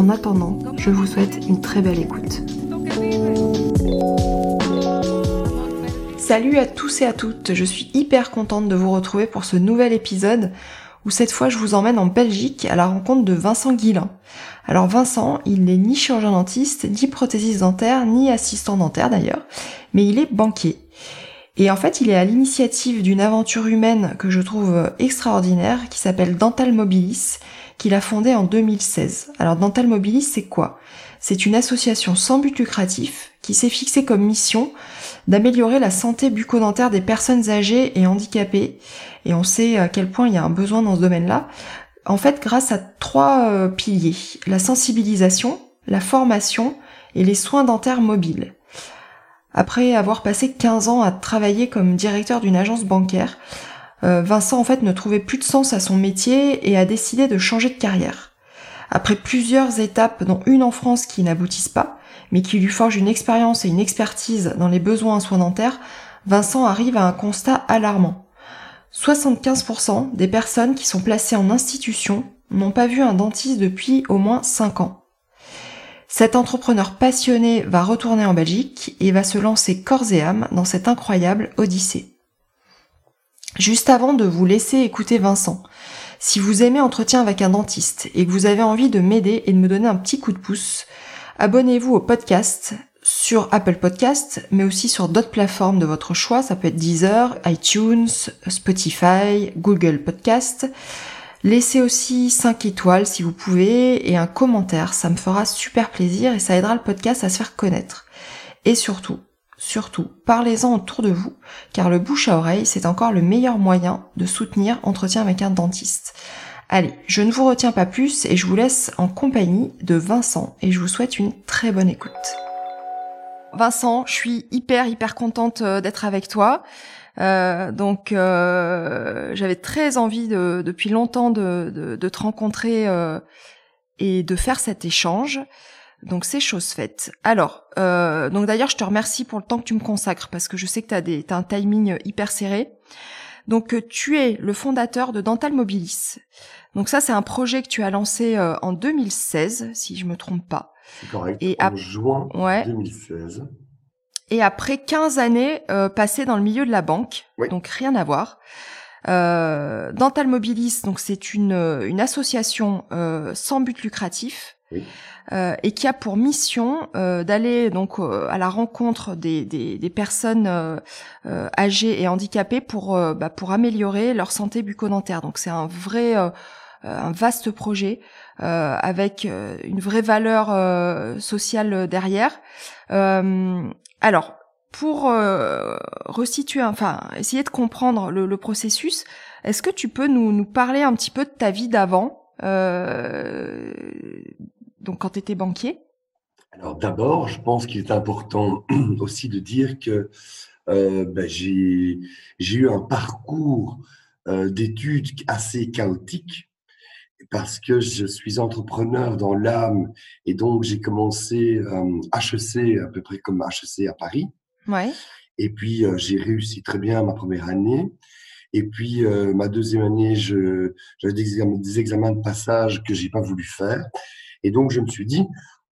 En attendant, je vous souhaite une très belle écoute. Salut à tous et à toutes, je suis hyper contente de vous retrouver pour ce nouvel épisode où cette fois je vous emmène en Belgique à la rencontre de Vincent Guillain. Alors Vincent, il n'est ni chirurgien dentiste, ni prothésiste dentaire, ni assistant dentaire d'ailleurs, mais il est banquier. Et en fait, il est à l'initiative d'une aventure humaine que je trouve extraordinaire qui s'appelle Dental Mobilis qu'il a fondée en 2016. Alors Dental Mobilis, c'est quoi? C'est une association sans but lucratif qui s'est fixée comme mission d'améliorer la santé bucco-dentaire des personnes âgées et handicapées. Et on sait à quel point il y a un besoin dans ce domaine-là. En fait, grâce à trois euh, piliers. La sensibilisation, la formation et les soins dentaires mobiles. Après avoir passé 15 ans à travailler comme directeur d'une agence bancaire, euh, Vincent en fait ne trouvait plus de sens à son métier et a décidé de changer de carrière. Après plusieurs étapes, dont une en France qui n'aboutissent pas, mais qui lui forge une expérience et une expertise dans les besoins en soins dentaires, Vincent arrive à un constat alarmant. 75% des personnes qui sont placées en institution n'ont pas vu un dentiste depuis au moins 5 ans. Cet entrepreneur passionné va retourner en Belgique et va se lancer corps et âme dans cette incroyable odyssée. Juste avant de vous laisser écouter Vincent, si vous aimez Entretien avec un dentiste et que vous avez envie de m'aider et de me donner un petit coup de pouce, abonnez-vous au podcast sur Apple Podcast, mais aussi sur d'autres plateformes de votre choix. Ça peut être Deezer, iTunes, Spotify, Google Podcast. Laissez aussi 5 étoiles si vous pouvez et un commentaire. Ça me fera super plaisir et ça aidera le podcast à se faire connaître. Et surtout, Surtout, parlez-en autour de vous, car le bouche à oreille, c'est encore le meilleur moyen de soutenir Entretien avec un dentiste. Allez, je ne vous retiens pas plus et je vous laisse en compagnie de Vincent et je vous souhaite une très bonne écoute. Vincent, je suis hyper hyper contente euh, d'être avec toi. Euh, donc euh, j'avais très envie de, depuis longtemps de, de, te rencontrer et de faire cet échange. Donc c'est chose faite. Alors, euh, donc d'ailleurs, je te remercie pour le temps que tu me consacres parce que je sais que tu as, des, as un timing hyper serré. Donc euh, tu es le fondateur de Dental Mobilis. Donc ça, c'est un projet que tu as lancé euh, en 2016, si je me trompe pas. C'est correct. Et en juin ouais. 2016. Et après 15 années euh, passées dans le milieu de la banque, donc rien à voir. Euh, Dental Mobilis, donc c'est une, une association euh, sans but lucratif oui. Euh, et qui a pour mission euh, d'aller donc euh, à la rencontre des, des, des personnes âgées et handicapées pour bah, pour améliorer leur santé bucco-dentaire. Donc c'est un vrai un vaste projet avec une vraie valeur sociale derrière. alors pour resituer, enfin essayer de comprendre le, le processus, est-ce que tu peux nous, nous parler un petit peu de ta vie d'avant euh, donc quand tu étais banquier? Alors d'abord, je pense qu'il est important aussi de dire que euh, ben, j'ai eu un parcours euh, d'études assez chaotique parce que je suis entrepreneur dans l'âme et donc j'ai commencé euh, HEC à peu près comme HEC à Paris. Ouais. Et puis euh, j'ai réussi très bien ma première année. Et puis euh, ma deuxième année, j'avais des, des examens de passage que j'ai pas voulu faire. Et donc, je me suis dit,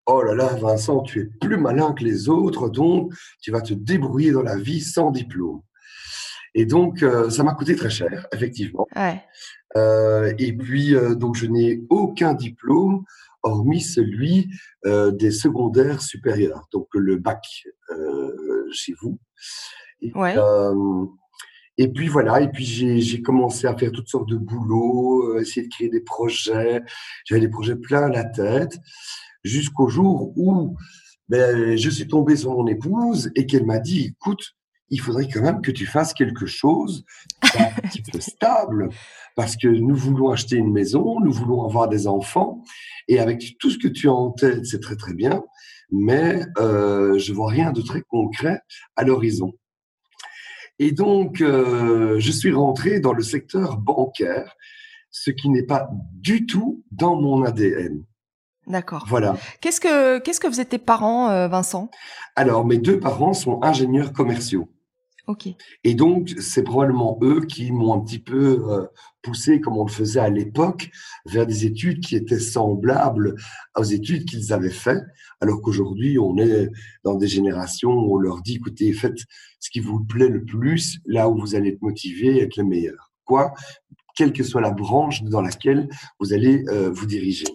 oh là là, Vincent, tu es plus malin que les autres, donc tu vas te débrouiller dans la vie sans diplôme. Et donc, euh, ça m'a coûté très cher, effectivement. Euh, et puis, euh, donc, je n'ai aucun diplôme, hormis celui des secondaires supérieurs, donc le bac chez vous. Et, ouais. Et puis voilà, et puis j'ai commencé à faire toutes sortes de boulots, euh, essayer de créer des projets. J'avais des projets plein la tête, jusqu'au jour où ben, je suis tombé sur mon épouse et qu'elle m'a dit, écoute, il faudrait quand même que tu fasses quelque chose un petit peu stable parce que nous voulons acheter une maison, nous voulons avoir des enfants et avec tout ce que tu as en tête, c'est très très bien, mais euh, je vois rien de très concret à l'horizon. Et donc, euh, je suis rentré dans le secteur bancaire, ce qui n'est pas du tout dans mon ADN. D'accord. Voilà. Qu'est-ce que qu'est-ce que vous êtes tes parents, euh, Vincent? Alors, mes deux parents sont ingénieurs commerciaux. Et donc, c'est probablement eux qui m'ont un petit peu euh, poussé, comme on le faisait à l'époque, vers des études qui étaient semblables aux études qu'ils avaient faites, alors qu'aujourd'hui, on est dans des générations où on leur dit, écoutez, faites ce qui vous plaît le plus, là où vous allez être motivé être le meilleur. Quoi? Quelle que soit la branche dans laquelle vous allez euh, vous diriger.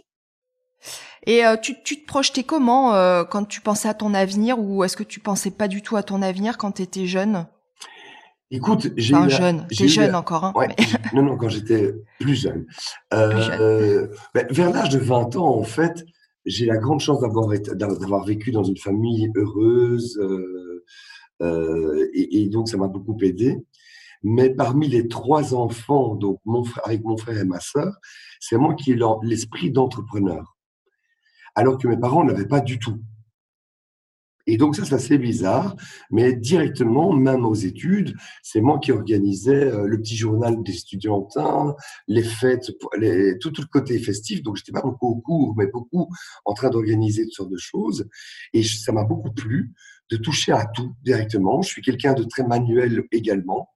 Et euh, tu, tu, te projetais comment quand tu pensais à ton avenir ou est-ce que tu pensais pas du tout à ton avenir quand tu étais jeune? Écoute, j'ai enfin, jeune, t'es jeune encore. Hein, ouais, Non, non, quand j'étais plus jeune. Euh, plus jeune. Ben, vers l'âge de 20 ans, en fait, j'ai la grande chance d'avoir d'avoir vécu dans une famille heureuse et, et, donc ça m'a beaucoup aidé. Mais parmi les trois enfants, donc mon frère, avec mon frère et ma sœur, c'est moi qui ai l'esprit d'entrepreneur alors que mes parents n'avaient pas du tout. Et donc ça, c'est assez bizarre, mais directement, même aux études, c'est moi qui organisais euh, le petit journal des étudiantins, les fêtes, les, tout, le côté festif. Donc j'étais pas beaucoup au cours, mais beaucoup en train d'organiser toutes sortes de choses. Et ça m'a beaucoup plu de toucher à tout directement. Je suis quelqu'un de très manuel également.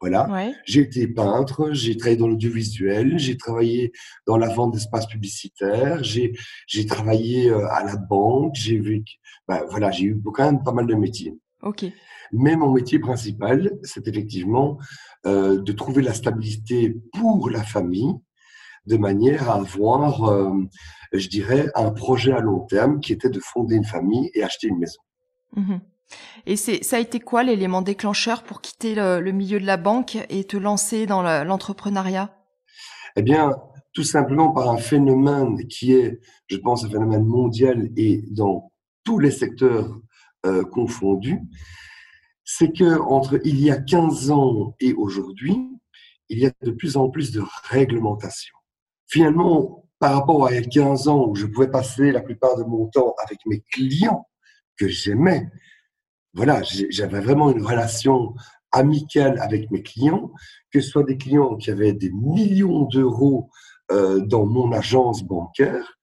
Voilà. J'ai été peintre, j'ai travaillé dans l'audiovisuel, j'ai travaillé dans la vente d'espaces publicitaires, j'ai j'ai travaillé euh, à la banque, j'ai vu, ben, voilà, j'ai eu quand même pas mal de métiers. Ok. Mais mon métier principal, c'est effectivement euh, de trouver la stabilité pour la famille, de manière à avoir, euh, je dirais, un projet à long terme qui était de fonder une famille et acheter une maison. Mmh et c'est, ça a été quoi l'élément déclencheur pour quitter le, milieu de la banque et te lancer dans l'entrepreneuriat? Eh bien, tout simplement par un phénomène qui est, je pense, un phénomène mondial et dans tous les secteurs euh, confondus, c'est que entre il y a 15 ans et aujourd'hui, il y a de plus en plus de réglementation. Finalement, par rapport à il y a 15 ans où je pouvais passer la plupart de mon temps avec mes clients que j'aimais, voilà, j'avais vraiment une relation amicale avec mes clients, que ce soit des clients qui avaient des millions d'euros euh, dans mon agence bancaire,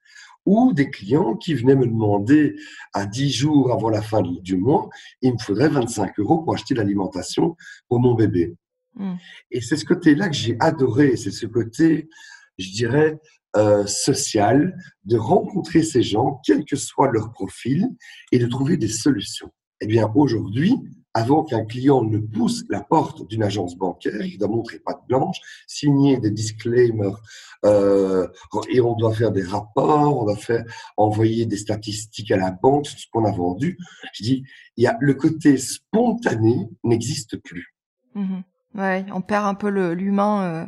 ou des clients qui venaient me demander à 10 jours avant la fin du mois, il me faudrait 25 euros pour acheter l'alimentation pour mon bébé. Mmh. Et c'est ce côté-là que j'ai adoré, c'est ce côté, je dirais, euh, social, de rencontrer ces gens, quel que soit leur profil, et de trouver des solutions. Eh bien, aujourd'hui, avant qu'un client ne pousse la porte d'une agence bancaire, il doit montrer patte blanche, signer des disclaimers, euh, et on doit faire des rapports, on doit faire envoyer des statistiques à la banque sur ce qu'on a vendu. Je dis, il y a le côté spontané n'existe plus. Mmh ouais, on perd un peu l'humain. Euh.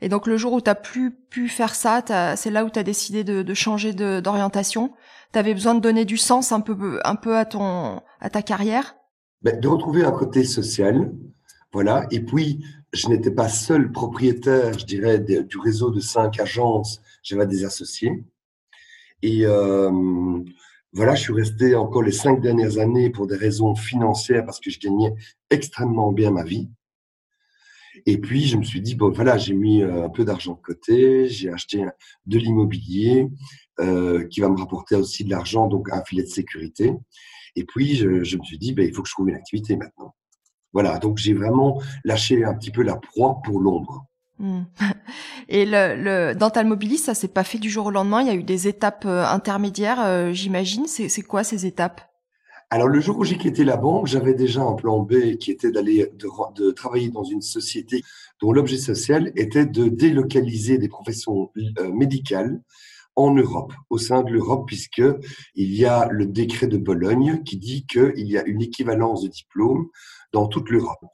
Et donc le jour où tu as plus pu faire ça, c'est là où tu as décidé de, changer d'orientation avais besoin de donner du sens un peu, un peu à, ton, à ta carrière? Ben, De retrouver un côté social. Voilà. Et puis, je n'étais pas seul propriétaire, je dirais, du réseau de cinq agences. J'avais des associés. Et euh, voilà, je suis resté encore les cinq dernières années pour des raisons financières parce que je gagnais extrêmement bien ma vie. Et puis, je me suis dit, bon, voilà, j'ai mis euh, un peu d'argent de côté, j'ai acheté de l'immobilier euh, qui va me rapporter aussi de l'argent, donc un filet de sécurité. Et puis, je, me suis dit, ben, il faut que je trouve une activité maintenant. Voilà, donc j'ai vraiment lâché un petit peu la proie pour l'ombre. Hmm. Et le, le Dental Mobilis, ça s'est pas fait du jour au lendemain. Il y a eu des étapes euh, intermédiaires, j'imagine. C'est quoi ces étapes? Alors, le jour où j'ai quitté la banque, j'avais déjà un plan B qui était d'aller de, travailler dans une société dont l'objet social était de délocaliser des professions euh, médicales en Europe, au sein de l'Europe, puisque il y a le décret de Bologne qui dit qu'il y a une équivalence de diplôme dans toute l'Europe.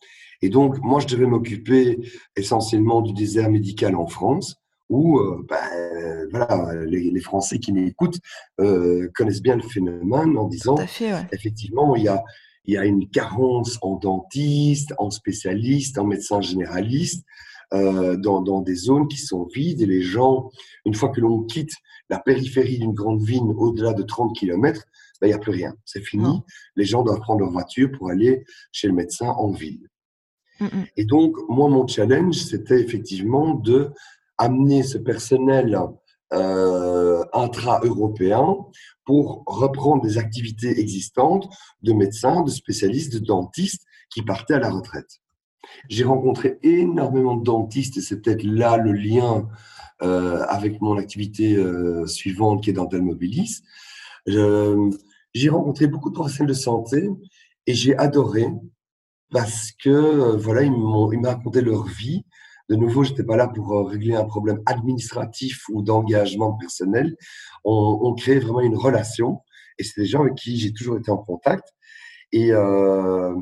Et donc, moi, je devais m'occuper essentiellement du désert médical en France, où euh, ben, voilà, les, Français qui m'écoutent euh, connaissent bien le phénomène en disant fait, effectivement il y a il y a une carence en dentistes, en spécialistes, en médecins généralistes, euh, dans, dans, des zones qui sont vides et les gens, une fois que l'on quitte la périphérie d'une grande ville au-delà de 30 km, ben, il n'y a plus rien. C'est fini. Les gens doivent prendre leur voiture pour aller chez le médecin en ville. Mm, mm. Et donc, moi, mon challenge, c'était effectivement de amener ce personnel euh, intra-européen pour reprendre des activités existantes de médecins, de spécialistes, de dentistes qui partaient à la retraite. J'ai rencontré énormément de dentistes et c'est peut-être là le lien euh, avec mon activité euh, suivante qui est Dental Mobilis. J'ai rencontré beaucoup de professionnels de santé et j'ai adoré parce que euh, voilà, ils m'ont raconté leur vie. De nouveau, j'étais pas là pour euh, régler un problème administratif ou d'engagement personnel. On, on crée vraiment une relation et c'est des gens avec qui j'ai toujours été en contact. Et, euh,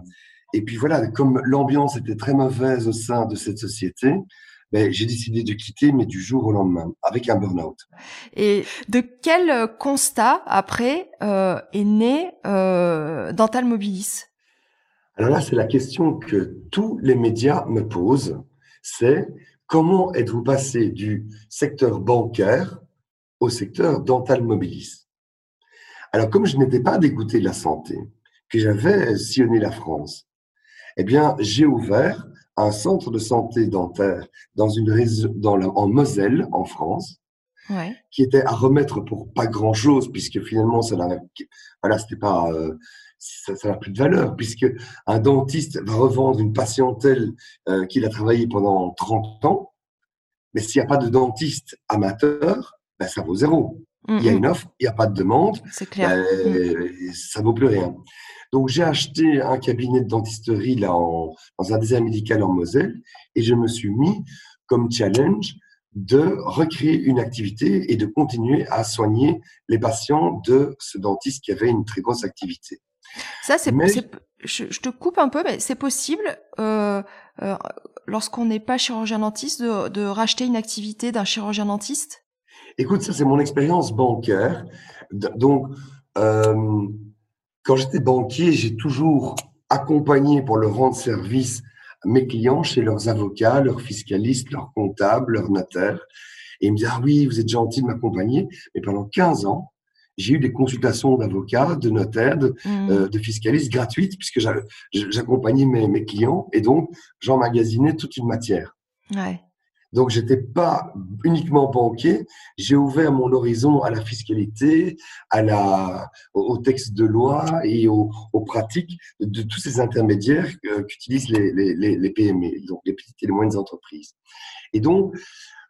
et puis voilà, comme l'ambiance était très mauvaise au sein de cette société, ben, j'ai décidé de quitter, mais du jour au lendemain, avec un burn-out. Et de quel constat, après, euh, est né euh, Dental Mobilis? Alors là, c'est la question que tous les médias me posent, c'est comment êtes-vous passé du secteur bancaire au secteur Dental Mobilis? Alors, comme je n'étais pas dégoûté de la santé, que j'avais sillonné la France, eh bien, j'ai ouvert un centre de santé dentaire dans une dans en Moselle, en France, qui était à remettre pour pas grand chose, puisque finalement, ça n'a, voilà, c'était pas, euh, ça n'a plus de valeur, puisque un dentiste va revendre une patientèle euh, qu'il a travaillé pendant 30 ans, mais s'il n'y a pas de dentiste amateur, ben, ça vaut zéro. Il y a une offre, il n'y a pas de demande, clair. Ben, ça vaut plus rien. Donc j'ai acheté un cabinet de dentisterie là en, dans un désert médical en Moselle et je me suis mis comme challenge de recréer une activité et de continuer à soigner les patients de ce dentiste qui avait une très grosse activité. Ça, c'est, je, je, te coupe un peu, mais c'est possible euh, euh, lorsqu'on n'est pas chirurgien dentiste de, de racheter une activité d'un chirurgien dentiste? Écoute, ça c'est mon expérience bancaire. Donc, euh, quand j'étais banquier, j'ai toujours accompagné pour leur rendre service mes clients chez leurs avocats, leurs fiscalistes, leurs comptables, leurs notaires. Et ils me disaient, ah oui, vous êtes gentil de m'accompagner. Mais pendant 15 ans, j'ai eu des consultations d'avocats, de notaires, de, mmh. euh, de, fiscalistes gratuites, puisque j'accompagnais mes, mes, clients et donc j'emmagasinais toute une matière. Ouais. Donc, j'étais pas uniquement banquier. J'ai ouvert mon horizon à la fiscalité, à la, au texte de loi et aux, pratiques de, tous ces intermédiaires qu'utilisent les, les, les, PME, donc les petites et les moyennes entreprises. Et donc,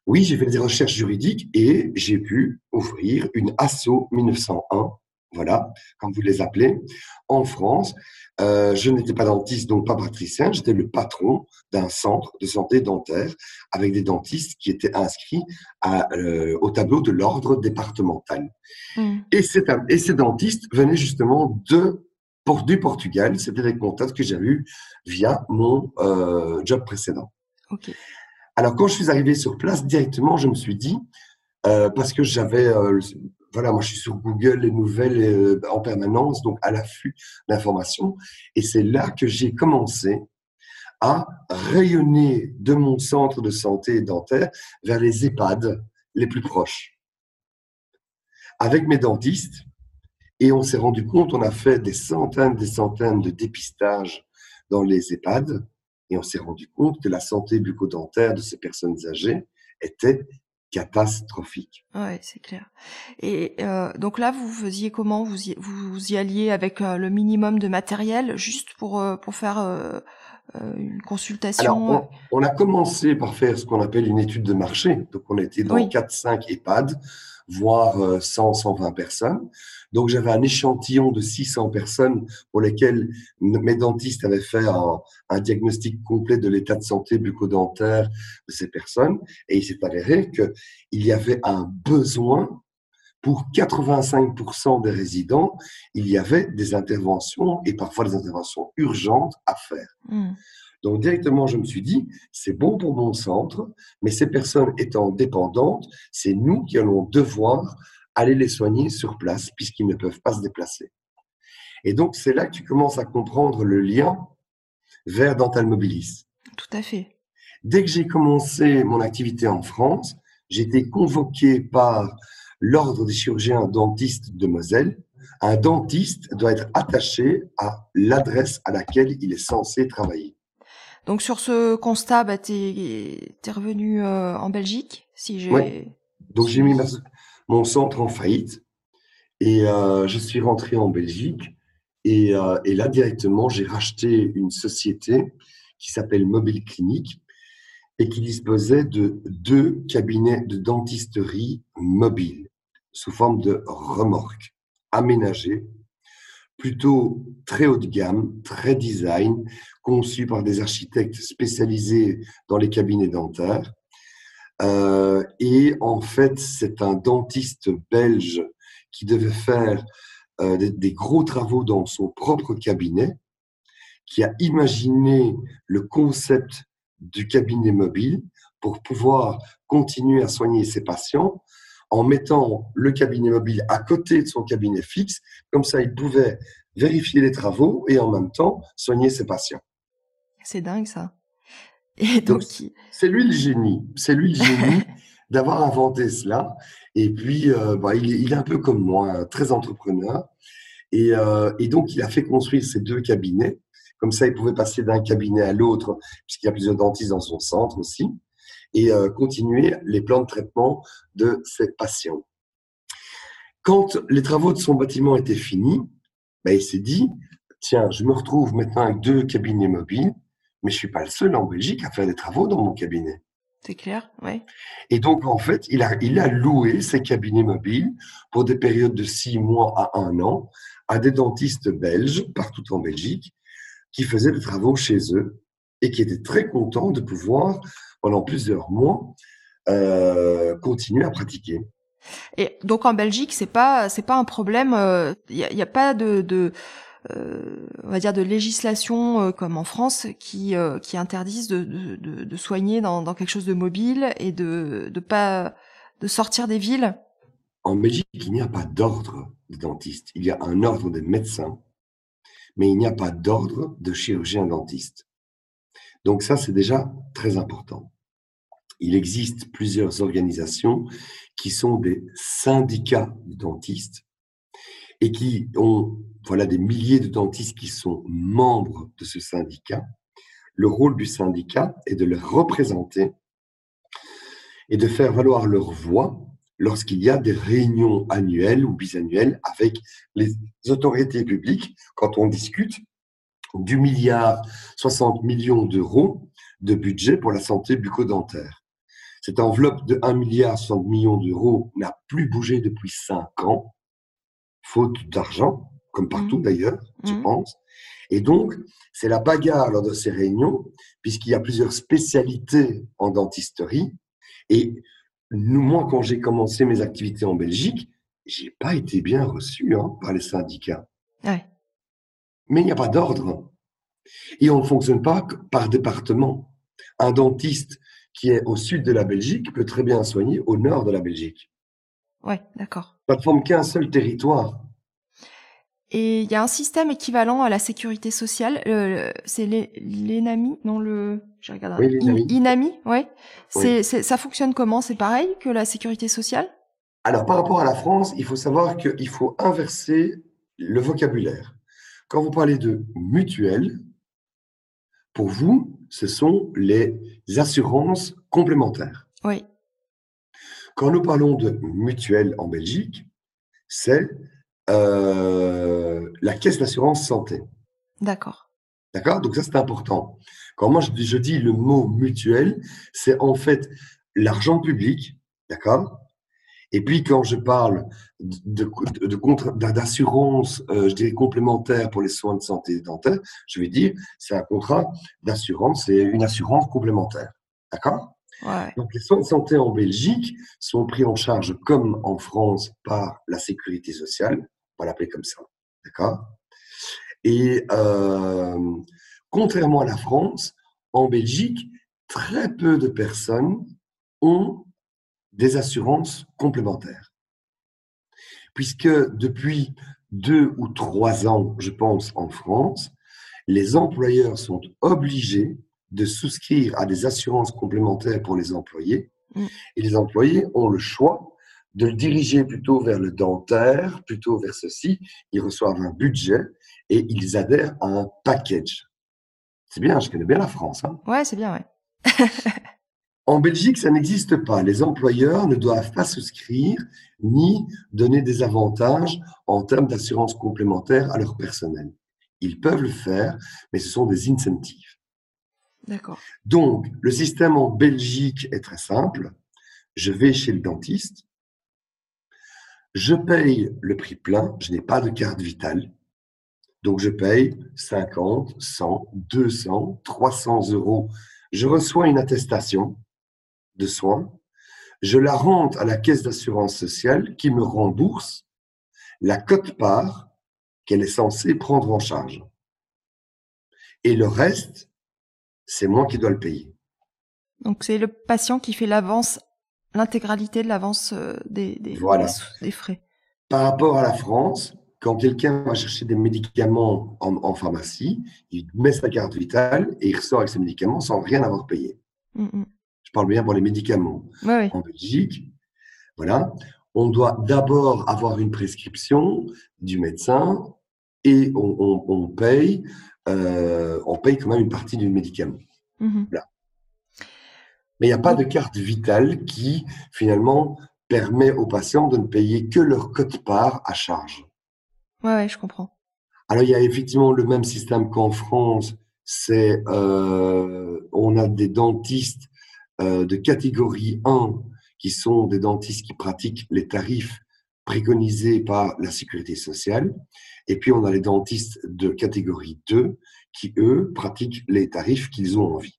oui, j'ai fait des recherches juridiques et j'ai pu ouvrir une ASSO 1901 voilà, comme vous les appelez, en France. Euh, je n'étais pas dentiste, donc pas patricien, j'étais le patron d'un centre de santé dentaire avec des dentistes qui étaient inscrits à, euh, au tableau de l'ordre départemental. Hmm. Et, et, ces dentistes venaient justement de, du Portugal, c'était des contacts que j'ai eus via mon euh, job précédent. Alors quand je suis arrivé sur place, directement, je me suis dit, euh, parce que j'avais euh, voilà, moi je suis sur Google, les nouvelles euh, en permanence, donc à l'affût d'informations. Et c'est là que j'ai commencé à rayonner de mon centre de santé dentaire vers les EHPAD les plus proches. Avec mes dentistes, et on s'est rendu compte, on a fait des centaines, des centaines de dépistages dans les EHPAD, et on s'est rendu compte que la santé bucco-dentaire de ces personnes âgées était catastrophique. Ouais, c'est clair. Et euh, donc là, vous faisiez comment? Vous y, vous y alliez avec euh, le minimum de matériel, juste pour euh, pour faire euh, une consultation? Alors, on, a commencé par faire ce qu'on appelle une étude de marché. Donc, on était dans 4-5 EHPAD, voire 100, 120 personnes. Donc, j'avais un échantillon de 600 personnes pour lesquelles mes dentistes avaient fait un, un diagnostic complet de l'état de santé bucco-dentaire de ces personnes. Et il s'est avéré qu'il y avait un besoin pour 85% des résidents, il y avait des interventions et parfois des interventions urgentes à faire. Hmm. Donc directement, je me suis dit, c'est bon pour mon centre, mais ces personnes étant dépendantes, c'est nous qui allons devoir aller les soigner sur place puisqu'ils ne peuvent pas se déplacer. Et donc, c'est là que tu commences à comprendre le lien vers Dental Mobilis. Tout à fait. Dès que j'ai commencé mon activité en France, j'ai été convoqué par l'Ordre des chirurgiens dentistes de Moselle. Un dentiste doit être attaché à l'adresse à laquelle il est censé travailler. Donc sur ce constat, bah, tu es, revenu euh, en Belgique si j'ai... Donc j'ai mis mon centre en faillite et euh, je suis rentré en Belgique. Et, euh, et là, directement, j'ai racheté une société qui s'appelle Mobile Clinique et qui disposait de deux cabinets de dentisterie mobiles sous forme de remorques aménagées, plutôt très haut de gamme, très design, conçus par des architectes spécialisés dans les cabinets dentaires. Euh, et en fait, c'est un dentiste belge qui devait faire euh, des, des, gros travaux dans son propre cabinet, qui a imaginé le concept du cabinet mobile pour pouvoir continuer à soigner ses patients en mettant le cabinet mobile à côté de son cabinet fixe. Comme ça, il pouvait vérifier les travaux et en même temps soigner ses patients. C'est dingue ça. Et donc, c'est lui le génie. C'est lui le génie d'avoir inventé cela. Et puis, euh, bah, il, est un peu comme moi, très entrepreneur. Et, euh, et, donc, il a fait construire ces deux cabinets. Comme ça, il pouvait passer d'un cabinet à l'autre, puisqu'il y a plusieurs dentistes dans son centre aussi et euh, continuer les plans de traitement de ces patients. Quand les travaux de son bâtiment étaient finis, ben, il s'est dit, tiens, je me retrouve maintenant avec deux cabinets mobiles, mais je suis pas le seul en Belgique à faire des travaux dans mon cabinet. C'est clair, oui. Et donc, en fait, il a, il a loué ces cabinets mobiles pour des périodes de six mois à un an à des dentistes belges, partout en Belgique, qui faisaient des travaux chez eux et qui étaient très contents de pouvoir pendant plusieurs mois, euh, continuer à pratiquer. Et donc en Belgique, c'est pas c'est pas un problème. Il euh, n'y a, a, pas de, de euh, on va dire de législation euh, comme en France qui euh, qui interdisent de, de, soigner dans, quelque chose de mobile et de de pas de sortir des villes. En Belgique, il n'y a pas d'ordre de dentiste. Il y a un ordre de médecins, mais il n'y a pas d'ordre de chirurgien dentiste. Donc ça, c'est déjà très important. Il existe plusieurs organisations qui sont des syndicats de dentistes et qui ont voilà des milliers de dentistes qui sont membres de ce syndicat. Le rôle du syndicat est de les représenter et de faire valoir leur voix lorsqu'il y a des réunions annuelles ou bisannuelles avec les autorités publiques, quand on discute du milliard 60 millions d'euros de budget pour la santé bucco-dentaire. Cette enveloppe de 1 milliard 60 millions d'euros n'a plus bougé depuis 5 ans, faute d'argent, comme partout mmh. d'ailleurs, je mmh. pense. Et donc, c'est la bagarre lors de ces réunions, puisqu'il y a plusieurs spécialités en dentisterie. Et nous, moi, quand j'ai commencé mes activités en Belgique, j'ai pas été bien reçu hein, par les syndicats. Ouais mais il n'y a pas d'ordre. Et on ne fonctionne pas par département. Un dentiste qui est au sud de la Belgique peut très bien soigner au nord de la Belgique. Oui, d'accord. Ça ne forme qu'un seul territoire. Et il y a un système équivalent à la sécurité sociale. Euh, c'est l'ENAMI, non le. J'ai regardé. Oui, INAMI, ouais. C'est, ça fonctionne comment? C'est pareil que la sécurité sociale? Alors, par rapport à la France, il faut savoir qu'il faut inverser le vocabulaire. Quand vous parlez de mutuelle, pour vous, ce sont les assurances complémentaires. Oui. Quand nous parlons de mutuelle en Belgique, c'est euh, la caisse d'assurance santé. D'accord. D'accord? Donc ça, c'est important. Quand moi, je, je dis le mot mutuelle, c'est en fait l'argent public, d'accord? Et puis, quand je parle d'assurance, de, euh, je dirais complémentaire pour les soins de santé dentaire, je vais dire c'est un contrat d'assurance, c'est une assurance complémentaire. D'accord? Donc, les soins de santé en Belgique sont pris en charge comme en France par la sécurité sociale, on va l'appeler comme ça. D'accord? Et euh, contrairement à la France, en Belgique, très peu de personnes ont des assurances complémentaires. Puisque depuis deux ou trois ans, je pense, en France, les employeurs sont obligés de souscrire à des assurances complémentaires pour les employés. Mm. Et les employés ont le choix de le diriger plutôt vers le dentaire, plutôt vers ceci. Ils reçoivent un budget et ils adhèrent à un package. C'est bien, je connais bien la France. Hein ouais, c'est bien, ouais. en Belgique, ça n'existe pas. Les employeurs ne doivent pas souscrire ni donner des avantages en termes d'assurance complémentaire à leur personnel. Ils peuvent le faire, mais ce sont des incentives. Donc, le système en Belgique est très simple. Je vais chez le dentiste, je paye le prix plein, je n'ai pas de carte vitale. Donc, je paye 50, 100, 200, 300 euros. Je reçois une attestation de soins. Je la rente à la caisse d'assurance sociale qui me rembourse la cote-part qu'elle est censée prendre en charge. Et le reste, c'est moi qui dois le payer. Donc, c'est le patient qui fait l'avance l'intégralité de l'avance euh, des, des, des, frais. Par rapport à la France, quand quelqu'un va chercher des médicaments en, pharmacie, il met sa carte vitale et il ressort avec ses médicaments sans rien avoir payé. Mm, mm. Je parle bien pour les médicaments. En Belgique, voilà, on doit d'abord avoir une prescription du médecin et on, paye, euh, on paye quand même une partie du médicament. Voilà. Mais il n'y a pas de carte vitale qui, finalement, permet aux patients de ne payer que leur cote-part à charge. Ouais, ouais, je comprends. Alors, il y a effectivement le même système qu'en France. C'est, euh, on a des dentistes euh, de catégorie 1 qui sont des dentistes qui pratiquent les tarifs préconisés par la sécurité sociale. Et puis, on a les dentistes de catégorie 2 qui, eux, pratiquent les tarifs qu'ils ont envie.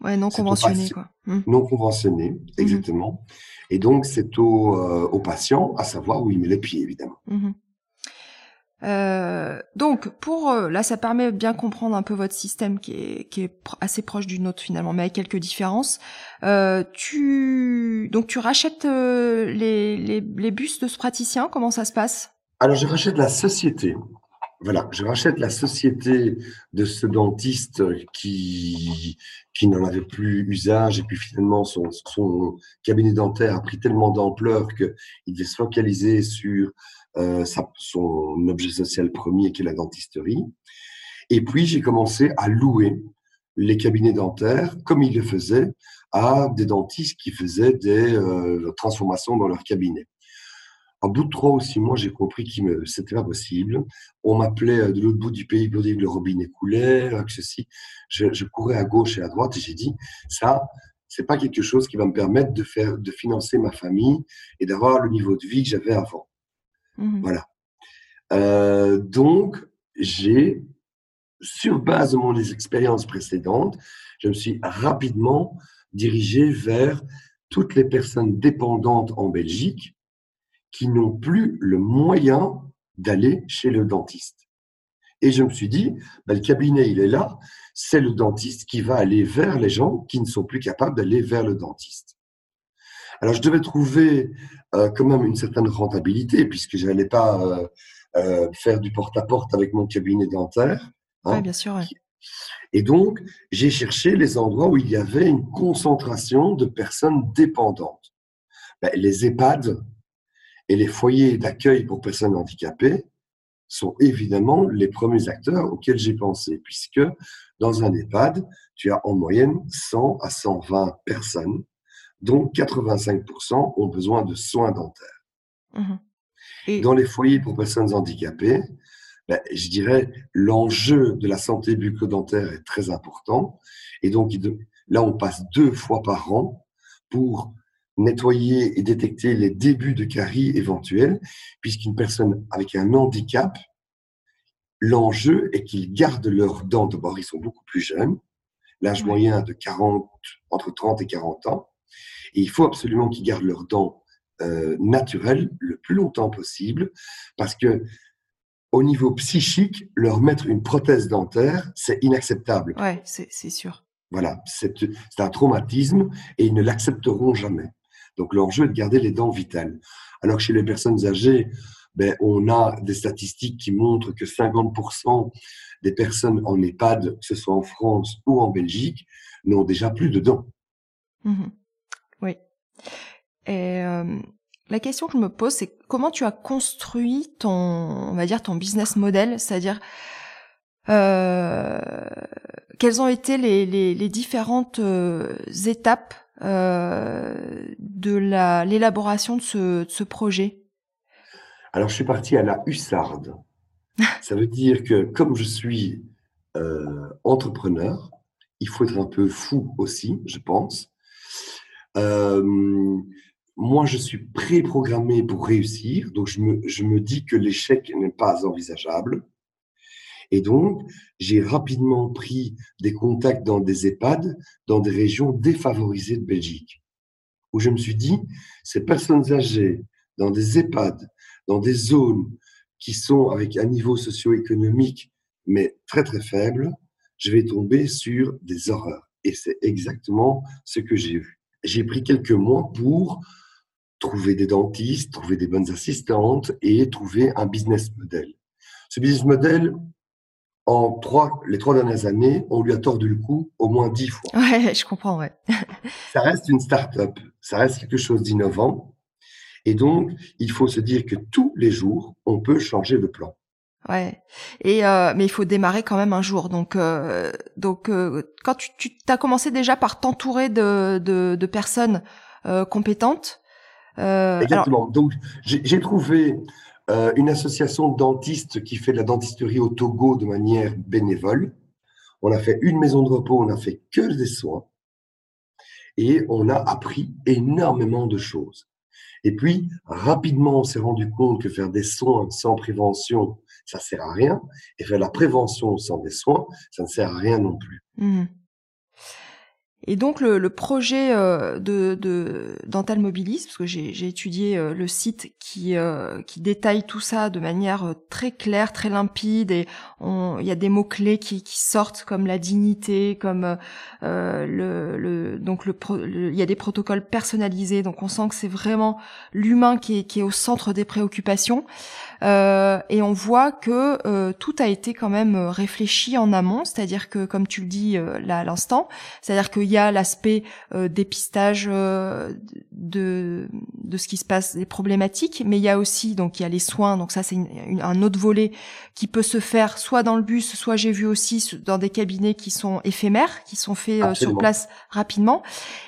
Ouais, non conventionné, quoi. Mmh. Non conventionné, mmh. exactement. Et donc, c'est au, euh, au, patient à savoir où il met les pieds, évidemment. Mmh. Euh, donc, pour euh, là, ça permet de bien comprendre un peu votre système qui est, qui est assez proche du nôtre finalement, mais avec quelques différences. Euh, tu donc tu rachètes les, les, les bus de ce praticien Comment ça se passe? Alors, je rachète la société. Voilà, je rachète la société de ce dentiste qui, qui n'en avait plus usage et puis finalement son, son cabinet dentaire a pris tellement d'ampleur qu'il devait se focaliser sur euh, sa, son objet social premier qui est la dentisterie. Et puis j'ai commencé à louer les cabinets dentaires comme il le faisait à des dentistes qui faisaient des euh, transformations dans leur cabinet. Au bout de trois ou six mois, j'ai compris que c'était pas possible. On m'appelait euh, de l'autre bout du pays pour dire que le robinet coulait, euh, que ceci. Je, je courais à gauche et à droite et j'ai dit, ça, c'est pas quelque chose qui va me permettre de faire, de financer ma famille et d'avoir le niveau de vie que j'avais avant. Mmh. Voilà. Euh, donc, j'ai, sur base de mon expériences précédentes, je me suis rapidement dirigé vers toutes les personnes dépendantes en Belgique qui n'ont plus le moyen d'aller chez le dentiste. Et je me suis dit, ben, le cabinet, il est là, c'est le dentiste qui va aller vers les gens qui ne sont plus capables d'aller vers le dentiste. Alors, je devais trouver euh, quand même une certaine rentabilité, puisque je n'allais pas euh, euh, faire du porte-à-porte avec mon cabinet dentaire. Hein, oui, bien sûr. Et donc, j'ai cherché les endroits où il y avait une concentration de personnes dépendantes. Ben, les EHPAD, et les foyers d'accueil pour personnes handicapées sont évidemment les premiers acteurs auxquels j'ai pensé, puisque dans un EHPAD, tu as en moyenne 100 à 120 personnes, dont 85% ont besoin de soins dentaires. Mmh. Dans les foyers pour personnes handicapées, ben, je dirais l'enjeu de la santé bucco-dentaire est très important. Et donc, là, on passe deux fois par an pour nettoyer et détecter les débuts de caries éventuels, puisqu'une personne avec un handicap, l'enjeu est qu'ils gardent leurs dents. D'abord, ils sont beaucoup plus jeunes, l'âge moyen de 40, entre 30 et 40 ans, et il faut absolument qu'ils gardent leurs dents euh, naturelles le plus longtemps possible, parce que au niveau psychique, leur mettre une prothèse dentaire, c'est inacceptable. Ouais, c'est sûr. Voilà, c'est un traumatisme et ils ne l'accepteront jamais. Donc l'enjeu est de garder les dents vitales. Alors que chez les personnes âgées, ben, on a des statistiques qui montrent que 50% des personnes en EHPAD, que ce soit en France ou en Belgique, n'ont déjà plus de dents. Mmh oui. Et euh, la question que je me pose, c'est comment tu as construit ton, on va dire, ton business model, c'est-à-dire euh, quelles ont été les, les, les différentes euh, étapes de l'élaboration de ce, de ce projet Alors, je suis parti à la hussarde. Ça veut dire que comme je suis euh, entrepreneur, il faut être un peu fou aussi, je pense. Euh, moi, je suis préprogrammé pour réussir, donc je me, je me dis que l'échec n'est pas envisageable. Et donc, j'ai rapidement pris des contacts dans des EHPAD, dans des régions défavorisées de Belgique, où je me suis dit, ces personnes âgées, dans des EHPAD, dans des zones qui sont avec un niveau socio-économique, mais très très faible, je vais tomber sur des horreurs. Et c'est exactement ce que j'ai vu. J'ai pris quelques mois pour trouver des dentistes, trouver des bonnes assistantes et trouver un business model. Ce business model, en trois, les trois dernières années, on lui a tordu le cou au moins dix fois. Ouais, je comprends, ouais. ça reste une start-up, ça reste quelque chose d'innovant. Et donc, il faut se dire que tous les jours, on peut changer de plan. Ouais. Et euh, mais il faut démarrer quand même un jour. Donc euh, donc euh, quand tu tu as commencé déjà par t'entourer de, de, de personnes compétentes. Exactement. Alors... Donc j'ai trouvé euh, une association de dentistes qui fait de la dentisterie au Togo de manière bénévole. On a fait une maison de repos, on a fait que des soins et on a appris énormément de choses. Et puis, rapidement, on s'est rendu compte que faire des soins sans prévention, ça sert à rien. Et faire la prévention sans des soins, ça ne sert à rien non plus. Mmh. Et donc le, le projet euh, de, de Dental Mobilis, parce que j'ai étudié euh, le site qui, euh, qui détaille tout ça de manière très claire, très limpide, et il y a des mots clés qui, qui, sortent comme la dignité, comme euh, le, le, donc le, il y a des protocoles personnalisés, donc on sent que c'est vraiment l'humain qui qui est au centre des préoccupations. Euh, et on voit que euh, tout a été quand même réfléchi en amont, c'est-à-dire que, comme tu le dis là à l'instant, c'est-à-dire qu'il y a l'aspect dépistage de de ce qui se passe, des problématiques, mais il y a aussi donc il y a les soins, donc ça c'est un autre volet qui peut se faire soit dans le bus, soit j'ai vu aussi dans des cabinets qui sont éphémères, qui sont faits sur place rapidement,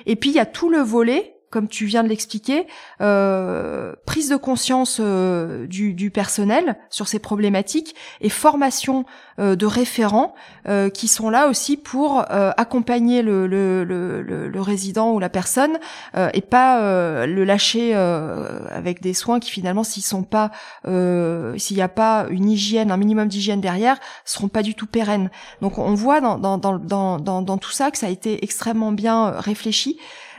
et puis il y a tout le volet comme tu viens de l'expliquer, euh, prise de conscience euh, du, du, personnel sur ces problématiques et formation euh, de référents euh, qui sont là aussi pour euh, accompagner le, le, le, le, résident ou la personne euh, et pas le lâcher avec des soins qui finalement s'ils sont pas s'il n'y a pas une hygiène un minimum d'hygiène derrière seront pas du tout pérennes. Donc on voit dans dans, dans, dans, tout ça que ça a été extrêmement bien réfléchi.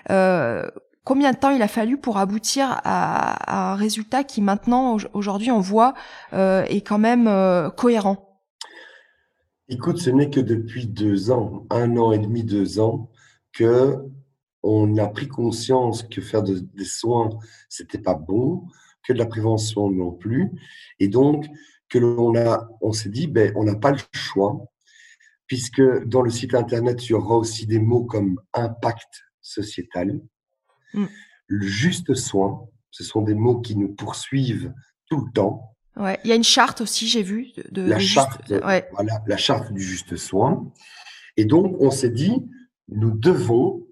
Euh, combien de temps il a fallu pour aboutir à, un résultat qui maintenant, aujourd'hui, on voit euh, est quand même euh, cohérent? Écoute, ce n'est que depuis deux ans, un an et demi, deux ans, que on a pris conscience que faire des soins, c'était pas bon, que de la prévention non plus, et donc que l'on a, on s'est dit, ben, on n'a pas le choix, puisque dans le site internet, il y aura aussi des mots comme impact sociétal, Mm. Le juste soin, ce sont des mots qui nous poursuivent tout le temps. Ouais, il y a une charte aussi, j'ai vu. De, la charte, voilà, la charte du juste soin. Et donc, on s'est dit, nous devons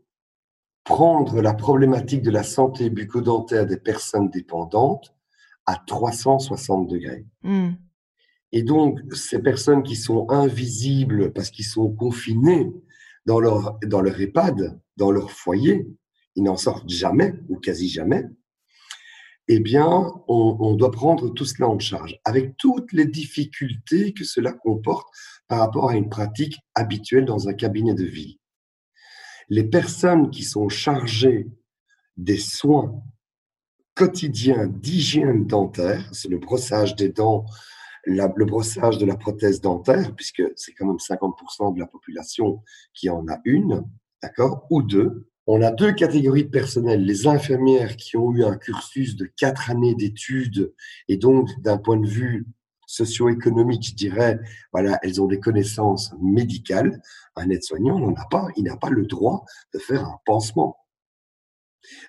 prendre la problématique de la santé bucco-dentaire des personnes dépendantes à 360 degrés. Mm. Et donc, ces personnes qui sont invisibles parce qu'ils sont confinés dans leur, dans leur EHPAD, dans leur foyer, ils n'en sortent jamais ou quasi jamais, eh bien, on, doit prendre tout cela en charge, avec toutes les difficultés que cela comporte par rapport à une pratique habituelle dans un cabinet de vie. Les personnes qui sont chargées des soins quotidiens d'hygiène dentaire, c'est le brossage des dents, le brossage de la prothèse dentaire, puisque c'est quand même 50% de la population qui en a une, d'accord, ou deux, On a deux catégories de personnel. Les infirmières qui ont eu un cursus de quatre années d'études et donc d'un point de vue socio-économique, je dirais, voilà, elles ont des connaissances médicales. Un aide-soignant n'en a pas. Il n'a pas le droit de faire un pansement.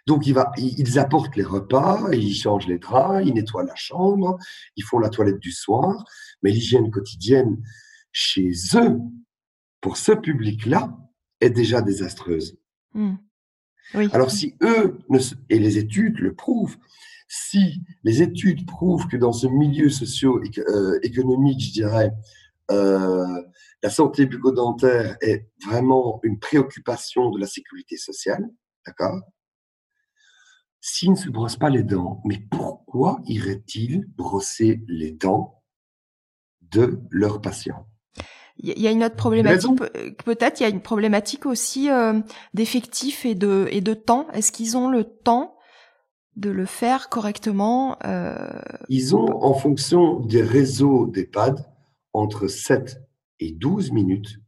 Donc, il va, ils apportent les repas, ils changent les draps, ils nettoient la chambre, ils font la toilette du soir, mais l'hygiène quotidienne chez eux, pour ce public-là, est déjà désastreuse. Mmh. Alors, si eux, et les études le prouvent, si les études prouvent que dans ce milieu socio-économique, je dirais, euh, la santé bucco-dentaire est vraiment une préoccupation de la sécurité sociale, d'accord? S'ils ne se brossent pas les dents, mais pourquoi iraient-ils brosser les dents de leurs patients? Il y a une autre problématique, peut-être il y a une problématique aussi euh, d'effectifs et de, et de temps. Est-ce qu'ils ont le temps de le faire correctement euh... Ils ont, en fonction des réseaux d'EHPAD, entre 7 et 12 minutes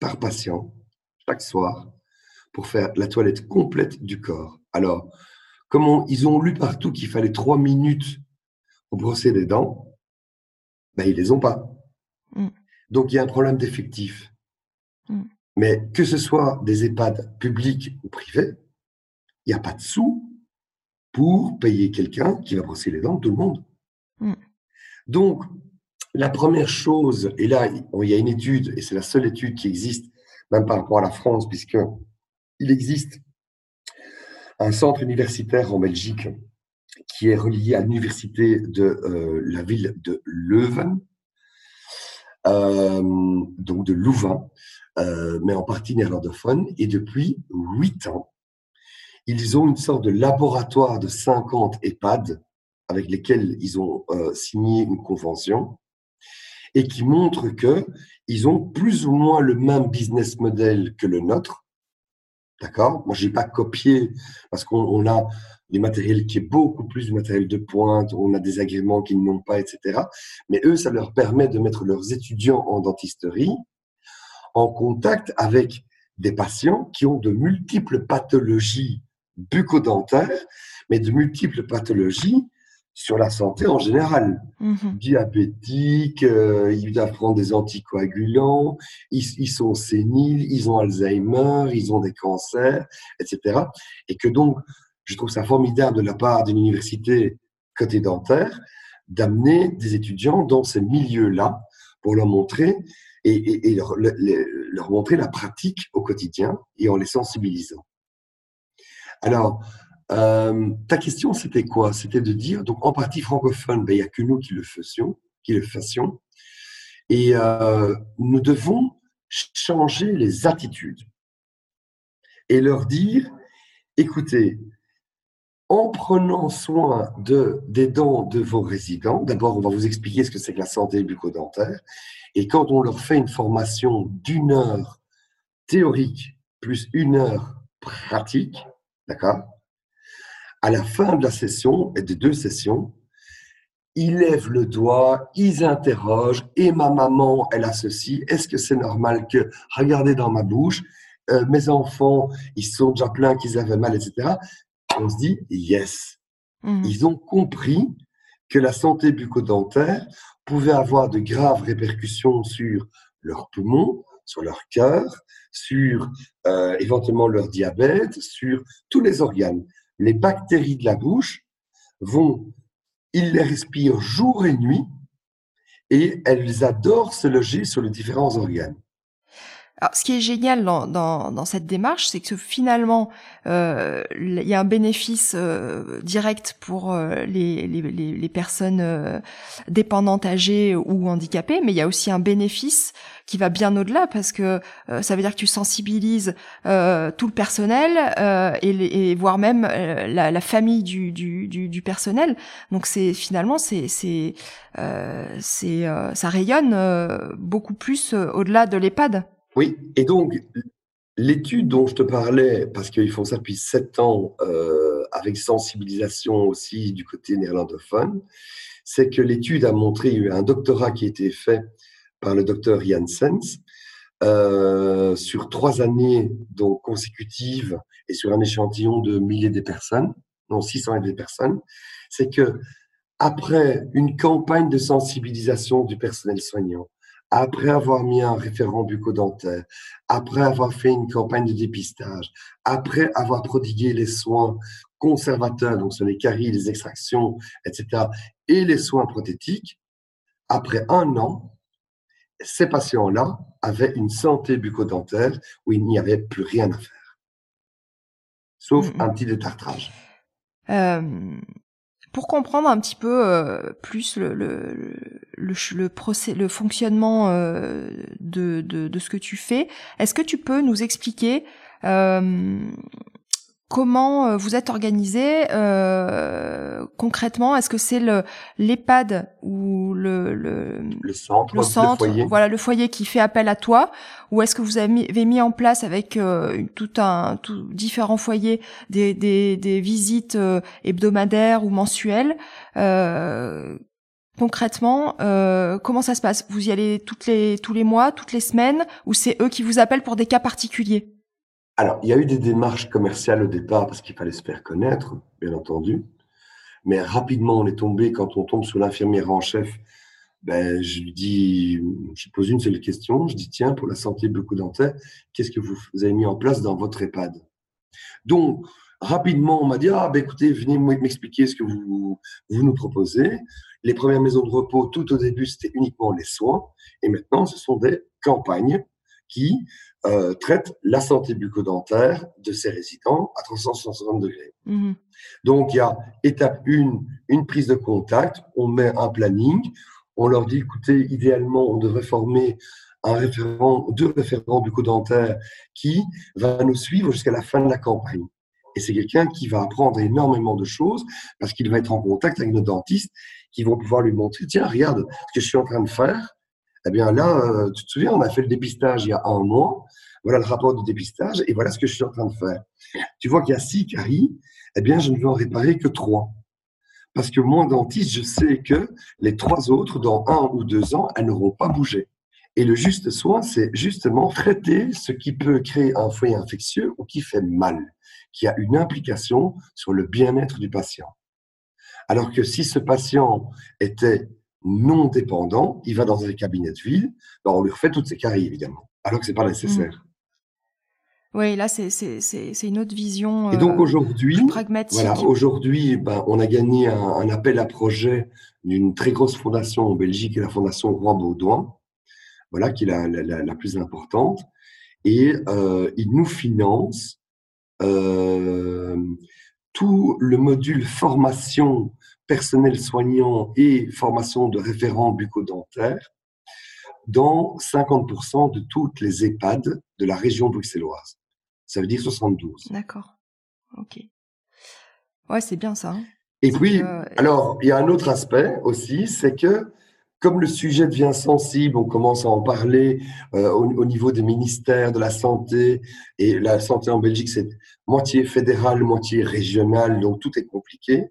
par patient chaque soir pour faire la toilette complète du corps. Alors, comme ils ont lu partout qu'il fallait trois minutes pour brosser les dents, ben, ils les ont pas. Donc, il y a un problème d'effectif. Mm. Mais que ce soit des EHPAD publics ou privés, il n'y a pas de sous pour payer quelqu'un qui va brosser les dents de tout le monde. Mm. Donc, la première chose, et là, il y a une étude, et c'est la seule étude qui existe, même par rapport à la France, puisque il existe un centre universitaire en Belgique qui est relié à l'université de euh, la ville de Leuven, donc de Louvain, euh, mais en partie néerlandophone. Et depuis huit ans, ils ont une sorte de laboratoire de 50 EHPAD avec lesquels ils ont signé une convention et qui montre que ils ont plus ou moins le même business model que le nôtre, D'accord? Moi, je n'ai pas copié parce qu'on a des matériels qui est beaucoup plus du matériel de pointe, on a des agréments qu'ils n'ont pas, etc. Mais eux, ça leur permet de mettre leurs étudiants en dentisterie en contact avec des patients qui ont de multiples pathologies bucco-dentaires, mais de multiples pathologies sur la santé en général. Mmh Diabétiques, euh, ils doivent prendre des anticoagulants, ils, sont séniles, ils ont Alzheimer, ils ont des cancers, etc. Et que donc, je trouve ça formidable de la part d'une université côté dentaire d'amener des étudiants dans ces milieux-là pour leur montrer et, leur, leur montrer la pratique au quotidien et en les sensibilisant. Alors, euh, ta question, c'était quoi? C'était de dire, donc en partie francophone, ben, il n'y a que nous qui le faisions, qui le fassions. Et euh, nous devons changer les attitudes et leur dire, écoutez, en prenant soin de, des dents de vos résidents, d'abord, on va vous expliquer ce que c'est que la santé bucco-dentaire. Et quand on leur fait une formation d'une heure théorique plus une heure pratique, d'accord? À la fin de la session et des deux sessions, ils lèvent le doigt, ils interrogent, et ma maman, elle a ceci, est-ce que c'est normal que, regardez dans ma bouche, euh, mes enfants, ils sont déjà pleins qu'ils avaient mal, etc. On se dit, yes. Mmh. Ils ont compris que la santé bucco-dentaire pouvait avoir de graves répercussions sur leurs poumons, sur leur cœur, sur euh, éventuellement leur diabète, sur tous les organes les bactéries de la bouche vont, ils les respirent jour et nuit et elles adorent se loger sur les différents organes. Alors, ce qui est génial dans, dans, dans cette démarche, c'est que finalement, euh, il y a un bénéfice euh, direct pour euh, les, les, les, personnes euh, dépendantes, âgées ou handicapées, mais il y a aussi un bénéfice qui va bien au-delà parce que euh, ça veut dire que tu sensibilises tout le personnel et, et, voire même la, la, famille du, du, du, du personnel. Donc c'est finalement c'est c'est c'est ça rayonne beaucoup plus au-delà de l'EHPAD. Oui, et donc l'étude dont je te parlais, parce qu'ils font ça depuis sept ans, euh, avec sensibilisation aussi du côté néerlandophone, c'est que l'étude a montré, un doctorat qui a été fait par le docteur Janssens, euh, sur trois années donc consécutives et sur un échantillon de milliers de personnes, non 600 et des personnes, c'est que après une campagne de sensibilisation du personnel soignant, après avoir mis un référent bucco-dentaire, après avoir fait une campagne de dépistage, après avoir prodigué les soins conservateurs, donc sur les caries, les extractions, etc., et les soins prothétiques, après un an, ces patients-là avaient une santé bucco-dentaire où il n'y avait plus rien à faire, sauf un petit détartrage. Euh, pour comprendre un petit peu euh, plus le, le, le, procès, le fonctionnement euh, de, de, de, ce que tu fais, est-ce que tu peux nous expliquer euh, comment euh, vous êtes organisé euh, concrètement? Est-ce que c'est le l'EHPAD ou le le, le centre, le centre, voilà le foyer qui fait appel à toi, ou est-ce que vous avez mis, en place avec euh, tout un tout différents foyers des des, des visites euh, hebdomadaires ou mensuelles? Concrètement, comment ça se passe? Vous y allez toutes les tous les mois, toutes les semaines, ou c'est eux qui vous appellent pour des cas particuliers? Alors, il y a eu des démarches commerciales au départ parce qu'il fallait se faire connaître, bien entendu. Mais rapidement, on est tombé, quand on tombe sur l'infirmière en chef, ben, je lui dis, je pose une seule question. Je dis, tiens, pour la santé bucco-dentaire, qu'est-ce que vous, avez mis en place dans votre EHPAD? Donc, rapidement, on m'a dit, ah, ben, écoutez, venez m'expliquer ce que vous nous proposez. Les premières maisons de repos, tout au début, c'était uniquement les soins. Et maintenant, ce sont des campagnes qui euh, traite la santé bucco-dentaire de ses résidents à 360 degrés. Mhm. Donc, il y a étape 1, une prise de contact, on met un planning, on leur dit, écoutez, idéalement, on devrait former un référent, deux référents bucco-dentaires qui va nous suivre jusqu'à la fin de la campagne. Et c'est quelqu'un qui va apprendre énormément de choses parce qu'il va être en contact avec nos dentistes qui vont pouvoir lui montrer, tiens, regarde ce que je suis en train de faire, eh bien là, euh, tu te souviens, on a fait le dépistage il y a un mois. Voilà le rapport de dépistage et voilà ce que je suis en train de faire. Tu vois qu'il y a six caries, eh bien, je ne vais en réparer que trois. Parce que moi, dentiste, je sais que les trois autres, dans un ou deux ans, elles n'auront pas bougé. Et le juste soin, c'est justement traiter ce qui peut créer un foyer infectieux ou qui fait mal, qui a une implication sur le bien-être du patient. Alors que si ce patient était non dépendant, il va dans un cabinet de ville, ben, on lui refait toutes ses caries, évidemment, alors que c'est pas nécessaire. Oui, là, c'est, une autre vision. Et donc euh, aujourd'hui, voilà, aujourd'hui, ben, on a gagné un, appel à projet d'une très grosse fondation en Belgique, la fondation Roi Baudouin, voilà, qui est la, la, plus importante. Et euh, il nous finance euh, tout le module formation personnel soignant et formation de référents bucco-dentaires dans 50% de toutes les EHPAD de la région bruxelloise. Ça veut dire 72. D'accord. Ok. Ouais, c'est bien ça. Hein. et puis, alors, il y a un autre aspect aussi, c'est que comme le sujet devient sensible, on commence à en parler euh, au, au, niveau des ministères de la santé, et la santé en Belgique, c'est moitié fédéral, moitié régional, donc tout est compliqué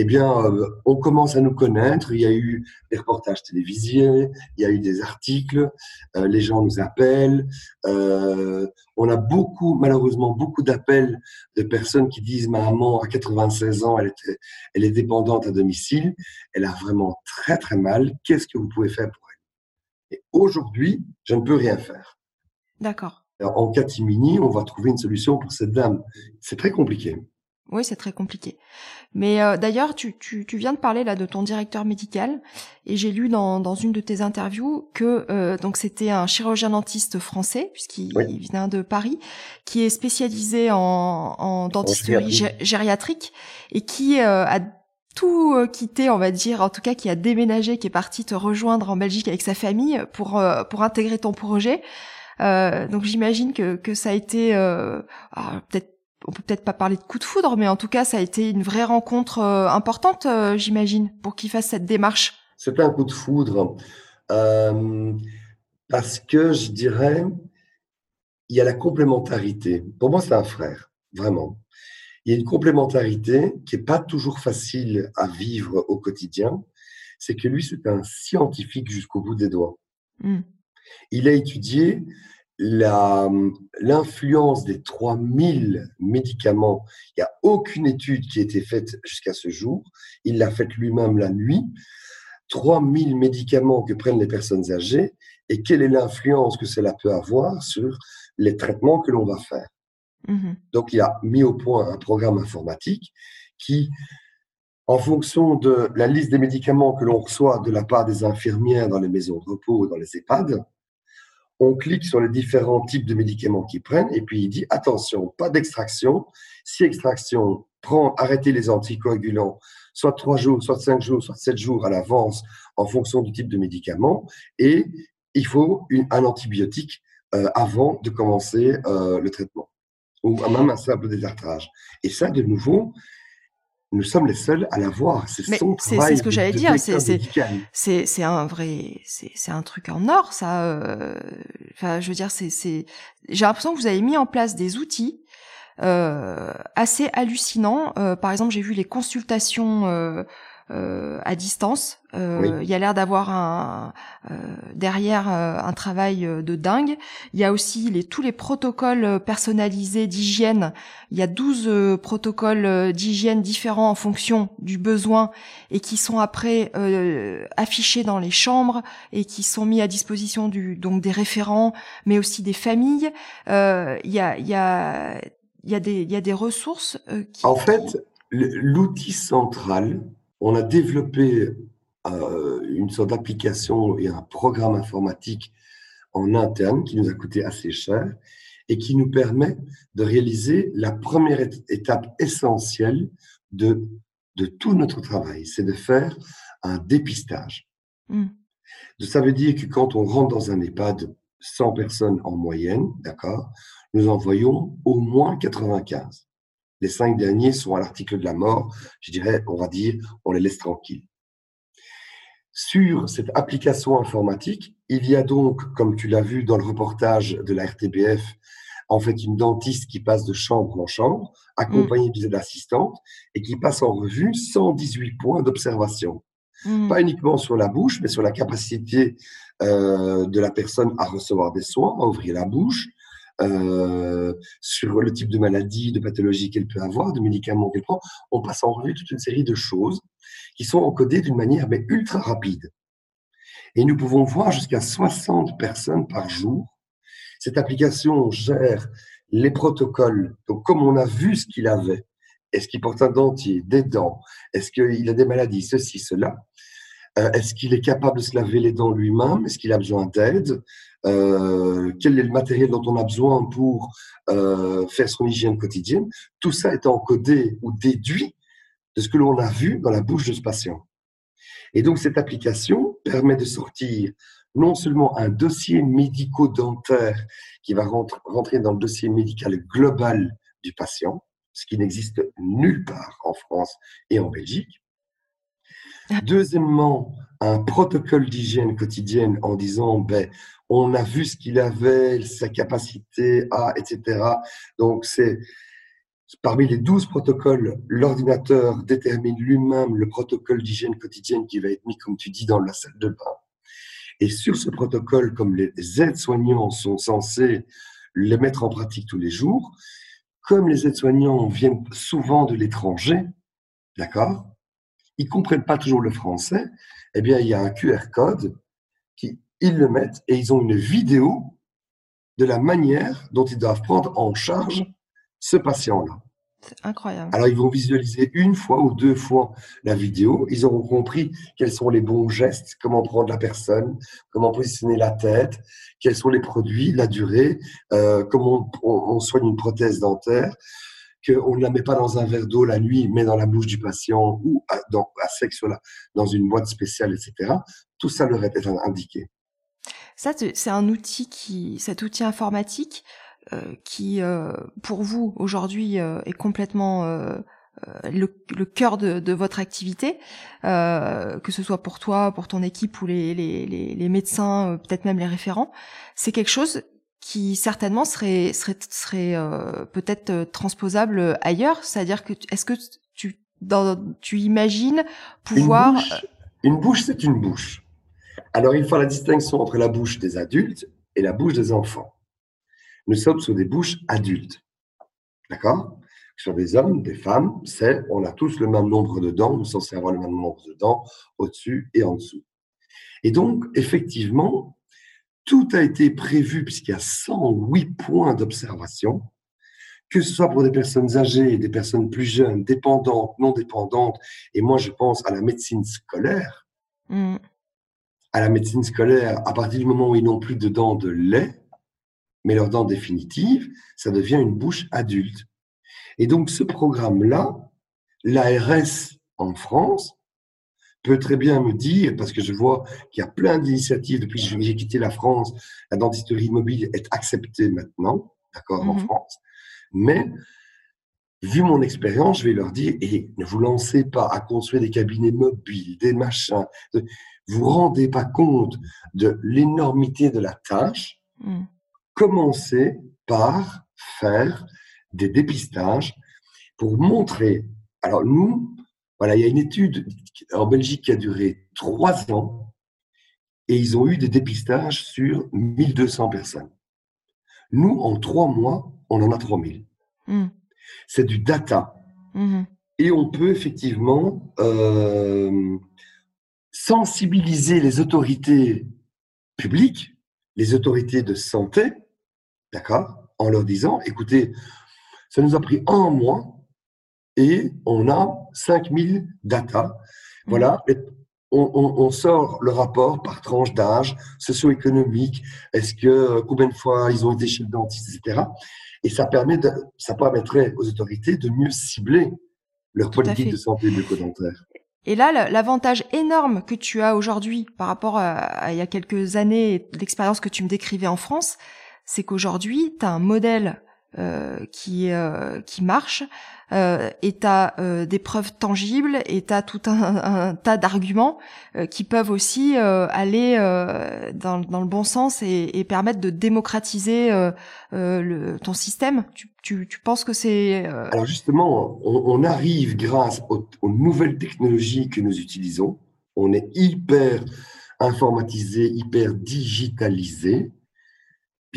eh bien, euh, on commence à nous connaître. Il y a eu des reportages télévisés, il y a eu des articles, euh, les gens nous appellent. Euh, on a beaucoup, malheureusement, beaucoup d'appels de personnes qui disent ma maman à 96 ans, elle, était, elle est dépendante à domicile, elle a vraiment très très mal. Qu'est-ce que vous pouvez faire pour elle? Et aujourd'hui, je ne peux rien faire. D'accord. En catimini, on va trouver une solution pour cette dame. C'est très compliqué. Oui, c'est très compliqué. Mais euh, d'ailleurs, tu, tu, tu, viens de parler là de ton directeur médical, et j'ai lu dans, dans une de tes interviews que euh, donc c'était un chirurgien dentiste français puisqu'il vient de Paris, qui est spécialisé en, en dentisterie gériatrique et qui euh, a tout quitté, on va dire, en tout cas qui a déménagé, qui est parti te rejoindre en Belgique avec sa famille pour pour intégrer ton projet. donc j'imagine que que ça a été ah, peut-être on peut peut-être pas parler de coup de foudre, mais en tout cas, ça a été une vraie rencontre euh, importante, euh, j'imagine, pour qu'il fasse cette démarche. C'est un coup de foudre euh, parce que je dirais, il y a la complémentarité. Pour moi, c'est un frère, vraiment. Il y a une complémentarité qui est pas toujours facile à vivre au quotidien. C'est que lui, c'est un scientifique jusqu'au bout des doigts. Hmm. Il a étudié l'influence des 3000 médicaments. Il n'y a aucune étude qui a été faite jusqu'à ce jour. Il l'a faite lui-même la nuit. 3000 médicaments que prennent les personnes âgées et quelle est l'influence que cela peut avoir sur les traitements que l'on va faire. Mmh Donc, il a mis au point un programme informatique qui, en fonction de la liste des médicaments que l'on reçoit de la part des infirmières dans les maisons de repos, dans les EHPAD, on clique sur les différents types de médicaments qu'ils prennent et puis il dit attention, pas d'extraction. Si extraction, prend, arrêtez les anticoagulants, soit trois jours, soit cinq jours, soit sept jours à l'avance en fonction du type de médicament et il faut un antibiotique euh, avant de commencer euh, le traitement ou même un simple détartrage. Et ça, de nouveau, nous sommes les seuls à l'avoir. C'est son travail. C'est ce que j'allais dire. C'est un vrai, c'est un truc en or, ça. Euh, enfin, je veux dire, c'est j'ai l'impression que vous avez mis en place des outils euh, assez hallucinants. Euh, par exemple, j'ai vu les consultations euh, euh, à distance. Euh, il y a l'air d'avoir un euh, derrière un travail de dingue. Il y a aussi les, tous les protocoles personnalisés d'hygiène. Il y a 12 protocoles d'hygiène différents en fonction du besoin et qui sont après affichés dans les chambres et qui sont mis à disposition du donc des référents, mais aussi des familles. il y a il y a il y a des il y a des ressources. Qui, en fait, l'outil central on a développé euh, une sorte d'application et un programme informatique en interne qui nous a coûté assez cher et qui nous permet de réaliser la première étape essentielle de, de tout notre travail, c'est de faire un dépistage. Mmh. Ça veut dire que quand on rentre dans un EHPAD, 100 personnes en moyenne, d'accord, nous envoyons au moins 95. Les cinq derniers sont à l'article de la mort. Je dirais, on va dire, on les laisse tranquilles. Sur cette application informatique, il y a donc, comme tu l'as vu dans le reportage de la RTBF, en fait une dentiste qui passe de chambre en chambre, accompagnée d'une assistante, et qui passe en revue 118 points d'observation. Mmh. Pas uniquement sur la bouche, mais sur la capacité euh, de la personne à recevoir des soins, à ouvrir la bouche, euh, sur le type de maladie, de pathologie qu'elle peut avoir, de médicaments qu'elle prend. On passe en revue toute une série de choses qui sont encodées d'une manière mais ultra rapide. Et nous pouvons voir jusqu'à 60 personnes par jour. Cette application gère les protocoles. Donc, comme on a vu ce qu'il avait, est-ce qu'il porte un dentier, des dents, est-ce qu'il a des maladies, ceci, cela, euh, est-ce qu'il est capable de se laver les dents lui-même, est-ce qu'il a besoin d'aide, euh, quel est le matériel dont on a besoin pour euh, faire son hygiène quotidienne? Tout ça est encodé ou déduit de ce que l'on a vu dans la bouche de ce patient. Et donc cette application permet de sortir non seulement un dossier médico-dentaire qui va rentrer dans le dossier médical global du patient, ce qui n'existe nulle part en France et en Belgique, Deuxièmement, un protocole d'hygiène quotidienne en disant, ben, on a vu ce qu'il avait, sa capacité à, etc. Donc, c'est parmi les douze protocoles, l'ordinateur détermine lui-même le protocole d'hygiène quotidienne qui va être mis, comme tu dis, dans la salle de bain. Et sur ce protocole, comme les aides-soignants sont censés le mettre en pratique tous les jours, comme les aides-soignants viennent souvent de l'étranger, d'accord ils comprennent pas toujours le français, eh bien, il y a un QR code qui, ils le mettent et ils ont une vidéo de la manière dont ils doivent prendre en charge ce patient-là. C'est incroyable. Alors, ils vont visualiser une fois ou deux fois la vidéo. Ils auront compris quels sont les bons gestes, comment prendre la personne, comment positionner la tête, quels sont les produits, la durée, euh, comment on, soigne une prothèse dentaire, qu'on ne la met pas dans un verre d'eau la nuit, mais dans la bouche du patient ou à, dans, à sec dans une boîte spéciale, etc. Tout ça leur est indiqué. Ça, c'est un outil qui, cet outil informatique euh, qui, euh, pour vous aujourd'hui, euh, est complètement euh, euh, le, le, cœur de, de, votre activité, que ce soit pour toi, pour ton équipe ou les, les, les, les médecins, peut-être même les référents. C'est quelque chose qui certainement serait serait serait euh, peut-être euh, transposable ailleurs c'est-à-dire que est-ce que tu dans, tu imagines pouvoir une bouche, c'est une bouche Alors, il faut la distinction entre la bouche des adultes et la bouche des enfants. Nous sommes sur des bouches adultes. D'accord? Sur des hommes, des femmes, c'est, on a tous le même nombre de dents, nous sommes censés avoir le même nombre de dents au-dessus et en dessous. Et donc, effectivement, tout a été prévu puisqu'il y a 108 points d'observation, que ce soit pour des personnes âgées, des personnes plus jeunes, dépendantes, non dépendantes. Et moi, je pense à la médecine scolaire. Mmh. À la médecine scolaire, à partir du moment où ils n'ont plus de dents de lait, mais leurs dents définitives, ça devient une bouche adulte. Et donc, ce programme-là, l'ARS en France, peut très bien me dire, parce que je vois qu'il y a plein d'initiatives depuis que j'ai quitté la France, la dentisterie mobile est acceptée maintenant, d'accord, en mhm. France. Mais, vu mon expérience, je vais leur dire, et eh, ne vous lancez pas à construire des cabinets mobiles, des machins. Vous rendez pas compte de l'énormité de la tâche. Mm. Commencez par faire des dépistages pour montrer. Alors nous, voilà, il y a une étude en Belgique qui a duré trois ans et ils ont eu des dépistages sur 1200 personnes. Nous, en trois mois, on en a 3000. Hmm. C'est du data. Hmm. Et on peut effectivement euh, sensibiliser les autorités publiques, les autorités de santé, d'accord, en leur disant, écoutez, ça nous a pris un mois et on a 5000 data. Voilà, mm. on, sort le rapport par tranche d'âge, socio-économique, est-ce que combien de fois ils ont été chez le dentiste, etc. Et ça permet de, ça permettrait aux autorités de mieux cibler leur politique de santé bucco-dentaire. Et là, l'avantage énorme que tu as aujourd'hui par rapport à, il y a quelques années, l'expérience que tu me décrivais en France, c'est qu'aujourd'hui, tu as un modèle euh, qui euh, qui marche euh, et t'as euh, des preuves tangibles et t'as tout un, tas d'arguments euh, qui peuvent aussi aller dans, dans, le bon sens et, et permettre de démocratiser le, ton système. Tu, tu, tu penses que c'est alors justement on, on arrive grâce aux, aux nouvelles technologies que nous utilisons. On est hyper informatisé hyper digitalisé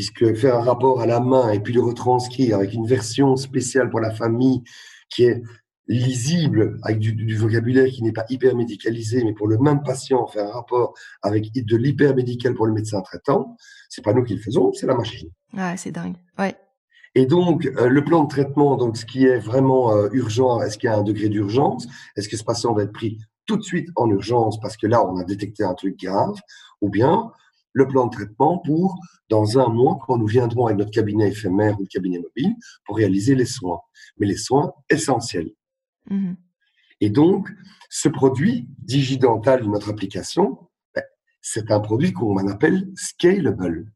puisque faire un rapport à la main et puis le retranscrire avec une version spéciale pour la famille qui est lisible, avec du, vocabulaire qui n'est pas hyper médicalisé, mais pour le même patient, faire un rapport avec de l'hyper médical pour le médecin traitant, c'est pas nous qui le faisons, c'est la machine. Ouais, c'est dingue. Ouais. Et donc, euh, le plan de traitement, donc ce qui est vraiment euh, urgent, est-ce qu'il y a un degré d'urgence? Est-ce que ce patient va être pris tout de suite en urgence parce que là, on a détecté un truc grave? Ou bien, le plan de traitement pour, dans un mois, quand nous viendrons avec notre cabinet éphémère ou le cabinet mobile, pour réaliser les soins. Mais les soins essentiels. Mhm. Et donc, ce produit digidental de notre application, ben, c'est un produit qu'on appelle scalable.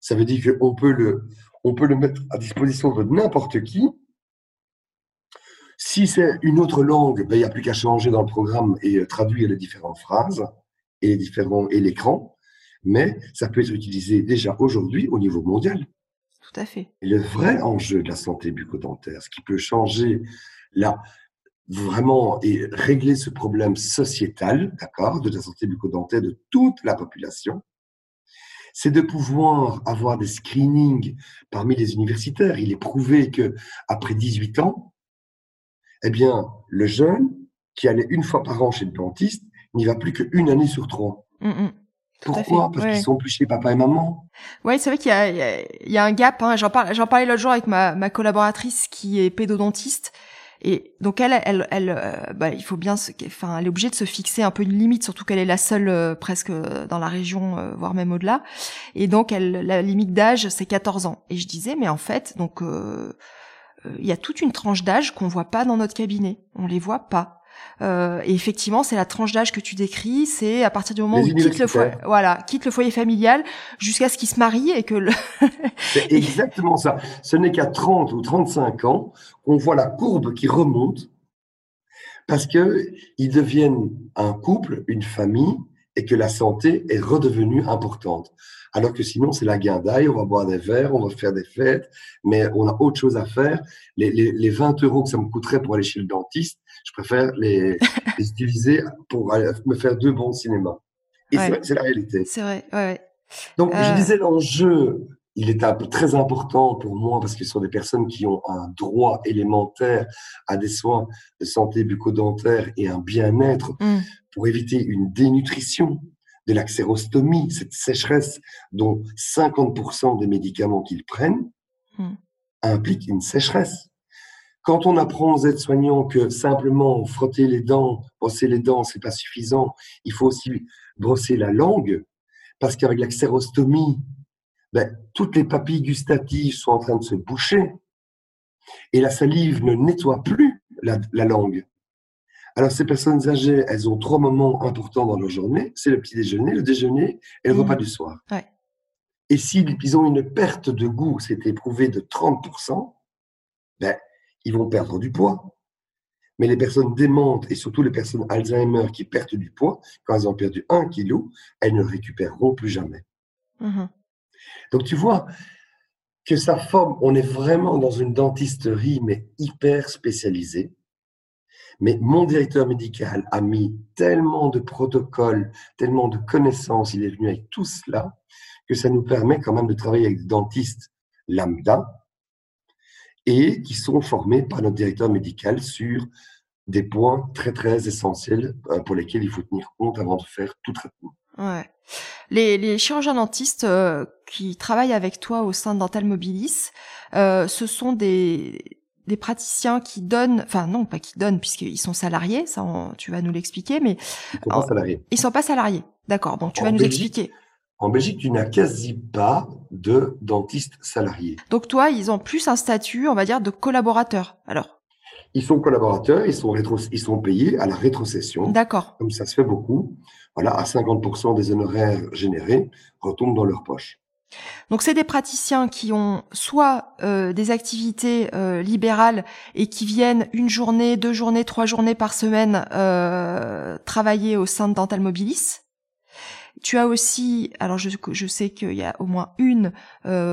Ça veut dire qu'on peut le, on peut le mettre à disposition de n'importe qui. Si c'est une autre langue, ben, il n'y a plus qu'à changer dans le programme et euh, traduire les différentes phrases et les différents et l'écran mais ça peut être utilisé déjà aujourd'hui au niveau mondial. Tout à fait. Et le vrai enjeu de la santé bucco-dentaire, ce qui peut changer là, vraiment et régler ce problème sociétal, d'accord, de la santé bucco-dentaire de toute la population, c'est de pouvoir avoir des screenings parmi les universitaires. Il est prouvé que après 18 ans, eh bien, le jeune qui allait une fois par an chez le dentiste n'y va plus qu'une année sur trois. Mmh, mmh. Pourquoi? Parce qu'ils sont plus chez papa et maman. Oui, c'est vrai qu'il y a, il y a un gap. Hein. J'en parlais, j'en parlais l'autre jour avec ma, ma collaboratrice qui est pédodontiste. Et donc elle, elle, elle, euh, bah, il faut bien, se, enfin, elle est obligée de se fixer un peu une limite, surtout qu'elle est la seule euh, presque dans la région, euh, voire même au-delà. Et donc elle, la limite d'âge, c'est 14 ans. Et je disais, mais en fait, donc il y a toute une tranche d'âge qu'on voit pas dans notre cabinet. On les voit pas. Euh, et effectivement, c'est la tranche d'âge que tu décris, c'est à partir du moment où il quitte le foyer, voilà, quitte le foyer familial jusqu'à ce qu'il se marie et que le... c'est exactement ça. Ce n'est qu'à 30 ou 35 ans qu'on voit la courbe qui remonte parce que ils deviennent un couple, une famille et que la santé est redevenue importante. Alors que sinon, c'est la guindaille, on va boire des verres, on va faire des fêtes, mais on a autre chose à faire. Les, les, les 20 euros que ça me coûterait pour aller chez le dentiste, je préfère les, utiliser pour me faire deux bons cinémas. Et c'est la réalité. C'est vrai, ouais. Donc, je disais, l'enjeu, il est un peu très important pour moi parce que ce sont des personnes qui ont un droit élémentaire à des soins de santé bucco-dentaire et un bien-être mmh. pour éviter une dénutrition de la xérostomie, cette sécheresse dont 50% des médicaments qu'ils prennent mmh. impliquent une sécheresse. Quand on apprend aux aides-soignants que simplement frotter les dents, brosser les dents, c'est pas suffisant, il faut aussi brosser la langue, parce qu'avec la xérostomie, ben, toutes les papilles gustatives sont en train de se boucher et la salive ne nettoie plus la, langue. Alors, ces personnes âgées, elles ont trois moments importants dans leur journée. C'est le petit déjeuner, le déjeuner et le repas mmh. du soir. Et s'ils ont une perte de goût, c'est éprouvé de 30%, ben, ils vont perdre du poids. Mais les personnes démentes et surtout les personnes Alzheimer qui perdent du poids, quand elles ont perdu un kilo, elles ne récupéreront plus jamais. Mmh donc tu vois que sa forme, on est vraiment dans une dentisterie, mais hyper spécialisée. Mais mon directeur médical a mis tellement de protocoles, tellement de connaissances, il est venu avec tout cela, que ça nous permet quand même de travailler avec des dentistes lambda et qui sont formés par notre directeur médical sur des points très très essentiels euh, pour lesquels il faut tenir compte avant de faire tout traitement. Ouais. Les, les chirurgiens dentistes euh, qui travaillent avec toi au sein de Dental Mobilis, euh, ce sont des, des praticiens qui donnent, enfin non, pas qui donnent puisqu'ils sont salariés, ça tu vas nous l'expliquer, mais ils sont pas salariés. Ils sont pas salariés, d'accord. Donc tu vas nous expliquer. En Belgique, tu n'as quasi pas de dentistes salariés. Donc toi, ils ont plus un statut, on va dire, de collaborateur. Alors? Ils sont collaborateurs, ils sont rétro, ils sont payés à la rétrocession. D'accord. Comme ça se fait beaucoup voilà, à 50% des honoraires générés retombent dans leur poche. Donc c'est des praticiens qui ont soit euh, des activités euh, libérales et qui viennent une journée, deux journées, trois journées par semaine euh, travailler au sein de Dental Mobilis. Tu as aussi, alors je, je sais qu'il y a au moins une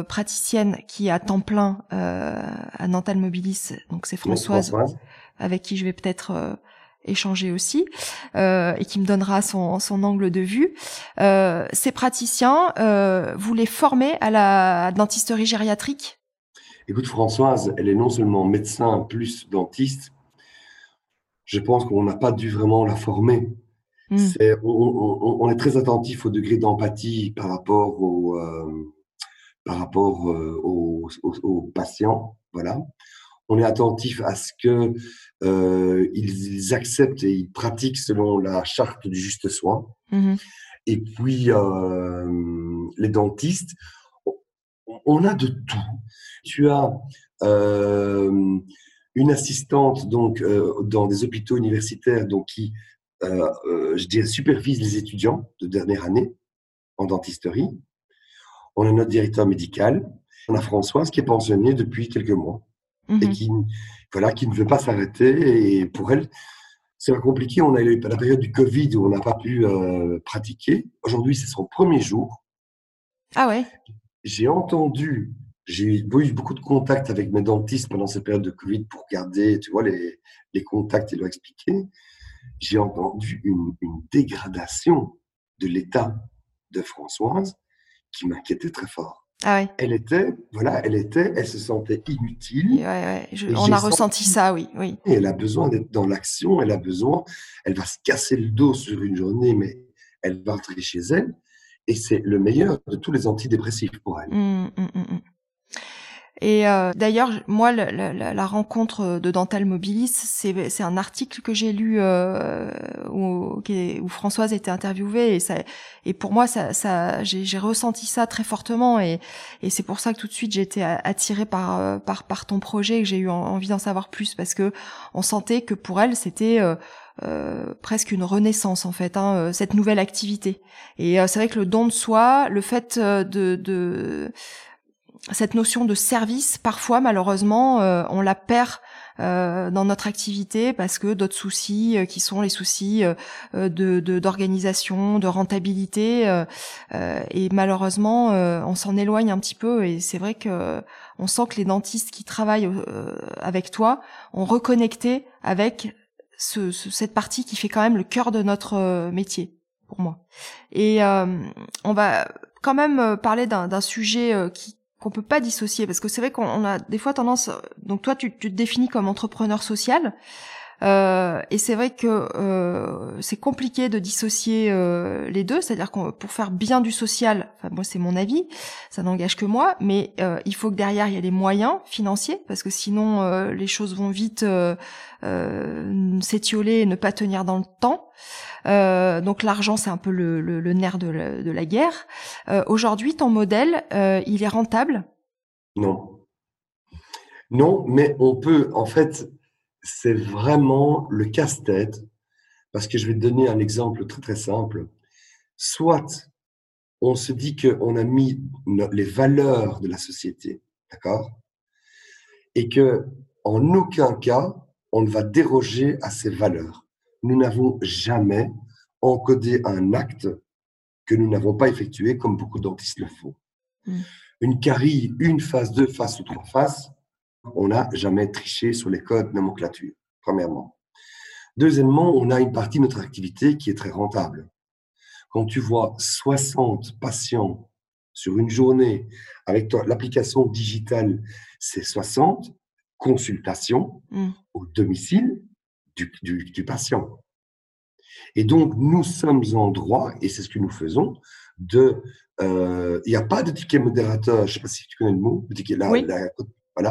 praticienne qui est à temps plein à Dental Mobilis, donc c'est Françoise, avec qui je vais peut-être échanger aussi euh, et qui me donnera son, son angle de vue. Euh, ces praticiens, euh, vous les formez à la dentisterie gériatrique? Écoute Françoise, elle est non seulement médecin plus dentiste. Je pense qu'on n'a pas dû vraiment la former. Hmm. on, est très attentif au degré d'empathie par rapport au, euh, par rapport euh, aux, aux, patients, voilà on est attentif à ce que euh, ils, acceptent et ils pratiquent selon la charte du juste soin. Mmh et puis les dentistes, on a de tout. Tu as une assistante donc dans des hôpitaux universitaires donc qui je dirais supervise les étudiants de dernière année en dentisterie. On a notre directeur médical. On a Françoise qui est pensionnée depuis quelques mois et mmh qui, voilà, qui ne veut pas s'arrêter. Et pour elle, c'est pas compliqué. On a eu la période du Covid où on n'a pas pu euh, pratiquer. Aujourd'hui, c'est son premier jour. Ah ouais J'ai entendu, j'ai eu beaucoup de contacts avec mes dentistes pendant cette période de Covid pour garder, tu vois, les, les contacts et leur expliquer. J'ai entendu une, une dégradation de l'état de Françoise qui m'inquiétait très fort. Ah Elle était, voilà, elle était, elle se sentait inutile. Ouais, ouais, on a ressenti ça, oui, oui. Et elle a besoin d'être dans l'action, elle a besoin, elle va se casser le dos sur une journée, mais elle va rentrer chez elle. Et c'est le meilleur de tous les antidépressifs pour elle. Mmh, mmh, mmh, et euh, d'ailleurs, moi, la, la, la, rencontre de Dental Mobilis, c'est un article que j'ai lu euh, où, où, Françoise était interviewée et, ça, et pour moi, ça, ça j'ai ressenti ça très fortement et, et c'est pour ça que tout de suite j'ai été attirée par, euh, par, par ton projet et que j'ai eu envie d'en savoir plus parce que on sentait que pour elle, c'était euh, euh, presque une renaissance en fait, hein, cette nouvelle activité. Et c'est vrai que le don de soi, le fait de, de cette notion de service, parfois malheureusement, euh, on la perd euh, dans notre activité parce que d'autres soucis, euh, qui sont les soucis de d'organisation, de, rentabilité, et malheureusement, on s'en éloigne un petit peu. Et c'est vrai que on sent que les dentistes qui travaillent avec toi ont reconnecté avec ce, cette partie qui fait quand même le cœur de notre métier. pour moi. Et on va quand même parler d'un sujet qui qu'on peut pas dissocier parce que c'est vrai qu'on a des fois tendance donc toi tu, tu te définis comme entrepreneur social euh, et c'est vrai que euh, c'est compliqué de dissocier euh, les deux, c'est-à-dire qu'on pour faire bien du social, enfin moi c'est mon avis, ça n'engage que moi, mais euh, il faut que derrière il y ait les moyens financiers parce que sinon euh, les choses vont vite s'étioler et ne pas tenir dans le temps. Donc l'argent c'est un peu le, nerf de la, guerre. Aujourd'hui ton modèle il est rentable? Non. Non, mais on peut en fait c'est vraiment le casse-tête, parce que je vais te donner un exemple très très simple. Soit on se dit qu'on a mis les valeurs de la société, d'accord? Et que en aucun cas, on ne va déroger à ces valeurs. Nous n'avons jamais encodé un acte que nous n'avons pas effectué comme beaucoup dentistes le font. Mmh. Une carie, une face, deux faces ou trois faces, on n'a jamais triché sur les codes nomenclature, premièrement. Deuxièmement, on a une partie de notre activité qui est très rentable. Quand tu vois 60 patients sur une journée avec l'application digitale, c'est 60 consultations mm. au domicile du, patient. Et donc, nous sommes en droit, et c'est ce que nous faisons, de... Euh, il n'y a pas de ticket modérateur, je ne sais pas si tu connais le mot, ticket, la, oui,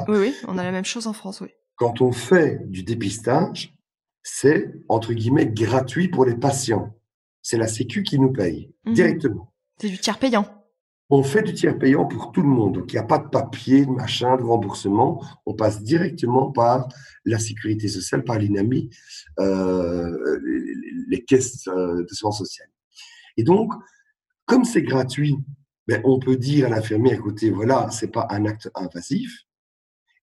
oui, on a la même chose en France, oui. Quand on fait du dépistage, c'est entre guillemets gratuit pour les patients. C'est la Sécu qui nous paye mhm. directement. C'est du tiers payant. On fait du tiers payant pour tout le monde. Donc, il n'y a pas de papier, de machin, de remboursement. On passe directement par la sécurité sociale, par l'INAMI, euh, les, caisses euh, de soins sociaux. Et donc, comme c'est gratuit, ben, on peut dire à l'infirmière, écoutez, voilà, c'est pas un acte invasif,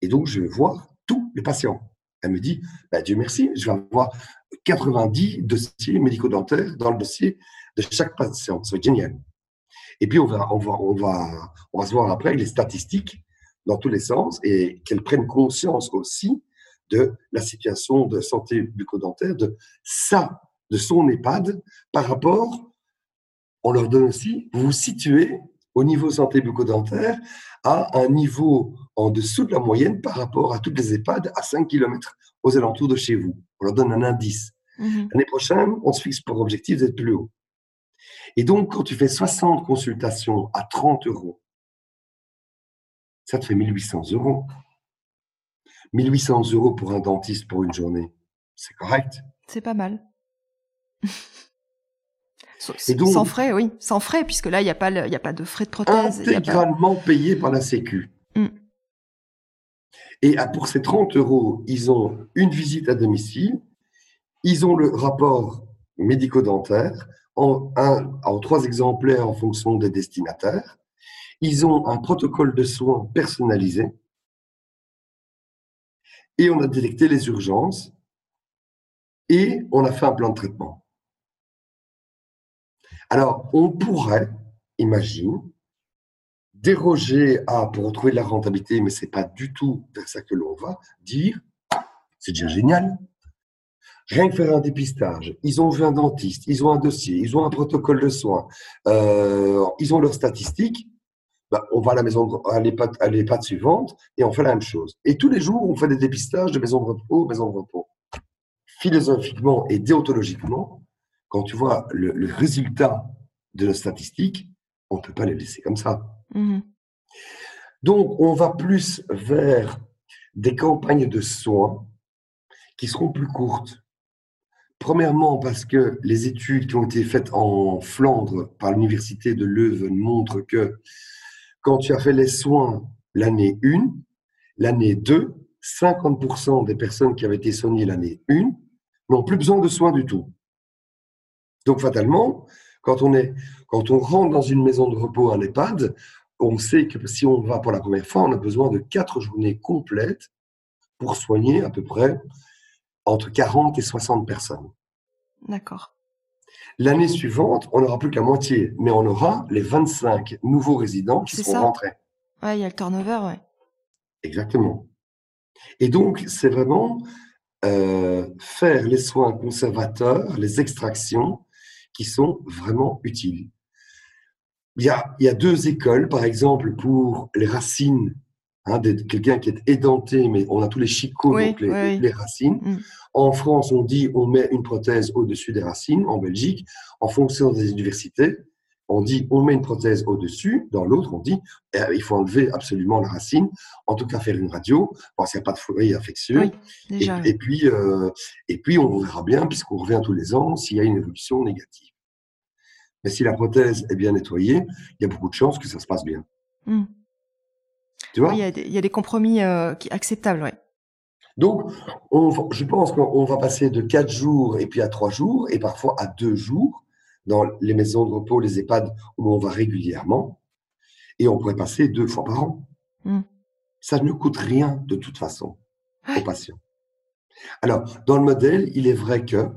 et donc, je vais voir tous les patients. Elle me dit, bah, Dieu merci, je vais avoir 90 dossiers médico-dentaires dans le dossier de chaque patient. C'est génial. Et puis, on va, on, va, on, va, on va se voir après les statistiques dans tous les sens et qu'elles prennent conscience aussi de la situation de santé bucco-dentaire, de ça, de son EHPAD par rapport, on leur donne aussi, vous vous situez au niveau santé bucco-dentaire à un niveau en dessous de la moyenne par rapport à toutes les EHPAD à 5 km aux alentours de chez vous. On leur donne un indice. Mhm. L'année prochaine, on se fixe pour objectif d'être plus haut. Et donc, quand tu fais 60 consultations à 30 euros, ça te fait 1800 euros. 1800 euros pour un dentiste pour une journée, c'est correct. C'est pas mal. sans frais, oui, sans frais, puisque là, il n'y a, pas a pas de frais de prothèse. Intégralement payé par la Sécu. Mm. Et pour ces 30 euros, ils ont une visite à domicile, ils ont le rapport médico-dentaire en, trois exemplaires en fonction des destinataires, ils ont un protocole de soins personnalisé, et on a détecté les urgences, et on a fait un plan de traitement. Alors, on pourrait, imagine, déroger à, pour retrouver de la rentabilité, mais ce n'est pas du tout vers ça que l'on va, dire, c'est déjà génial. Rien que faire un dépistage, ils ont vu un dentiste, ils ont un dossier, ils ont un protocole de soins, euh, ils ont leurs statistiques, bah, on va à la maison, à l'EHPAD suivante et on fait la même chose. Et tous les jours, on fait des dépistages de maison de repos, maison de repos. Philosophiquement et déontologiquement, quand tu vois le, résultat de nos statistiques, on ne peut pas les laisser comme ça. Mhm. Donc, on va plus vers des campagnes de soins qui seront plus courtes. Premièrement, parce que les études qui ont été faites en Flandre par l'université de Leuven montrent que quand tu as fait les soins l'année 1, l'année 2, 50% des personnes qui avaient été soignées l'année 1 n'ont plus besoin de soins du tout. Donc fatalement, quand on, est, quand on rentre dans une maison de repos, un EHPAD, on sait que si on va pour la première fois, on a besoin de quatre journées complètes pour soigner à peu près entre 40 et 60 personnes. D'accord. L'année suivante, on n'aura plus que la moitié, mais on aura les 25 nouveaux résidents qui seront rentrés. Oui, il y a le turnover, ouais. Exactement. Et donc, c'est vraiment euh, faire les soins conservateurs, les extractions, qui sont vraiment utiles. Il y a, il y a deux écoles, par exemple, pour les racines Hein, quelqu'un qui est édenté, mais on a tous les chicots, donc les, racines. Mm. En France, on dit on met une prothèse au-dessus des racines. En Belgique, en fonction des universités, on dit on met une prothèse au-dessus. Dans l'autre, on dit eh, il faut enlever absolument la racine. En tout cas, faire une radio, parce qu'il n'y a pas de foyer infectieux. et, puis, euh, et puis, on verra bien, puisqu'on revient tous les ans, s'il y a une évolution négative. Mais si la prothèse est bien nettoyée, il y a beaucoup de chances que ça se passe bien. Il, y a des, compromis euh, acceptables, oui. Donc, je pense qu'on va passer de quatre jours et puis à trois jours et parfois à deux jours dans les maisons de repos, les EHPAD où on va régulièrement. Et on pourrait passer deux fois par an. Hmm. Ça ne coûte rien de toute façon aux patients. Alors, dans le modèle, il est vrai que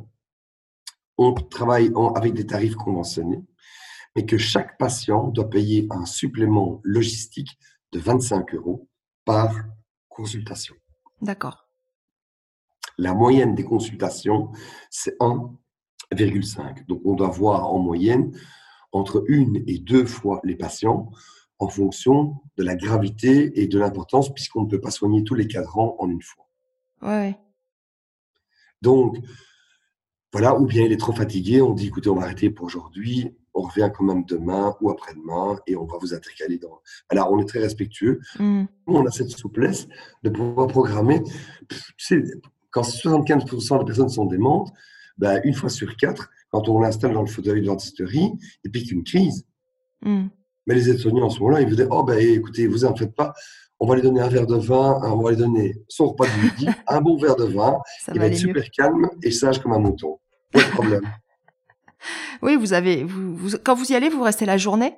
on travaille avec des tarifs conventionnés, mais que chaque patient doit payer un supplément logistique de 25 euros par consultation. D'accord. La moyenne des consultations, c'est 1,5. Donc, on doit voir en moyenne entre une et deux fois les patients en fonction de la gravité et de l'importance, puisqu'on ne peut pas soigner tous les cadrans en une fois. Ouais. Donc, voilà, ou bien il est trop fatigué, on dit écoutez, on va arrêter pour aujourd'hui, on revient quand même demain ou après-demain et on va vous intercaler dans. Alors, on est très respectueux. Mm. on a cette souplesse de pouvoir programmer. Tu sais, quand 75% des personnes sont démentes, ben, une fois sur quatre, quand on l'installe dans le fauteuil de dentisterie, il pique une crise. Mm. Mais les aides-soignants, en ce moment-là, ils vous disent Oh, ben écoutez, vous en faites pas. On va lui donner un verre de vin, on va lui donner son repas de midi, un bon verre de vin. il va, être super calme et sage comme un mouton. Pas de problème. Oui, vous avez, vous, quand vous y allez, vous restez la journée?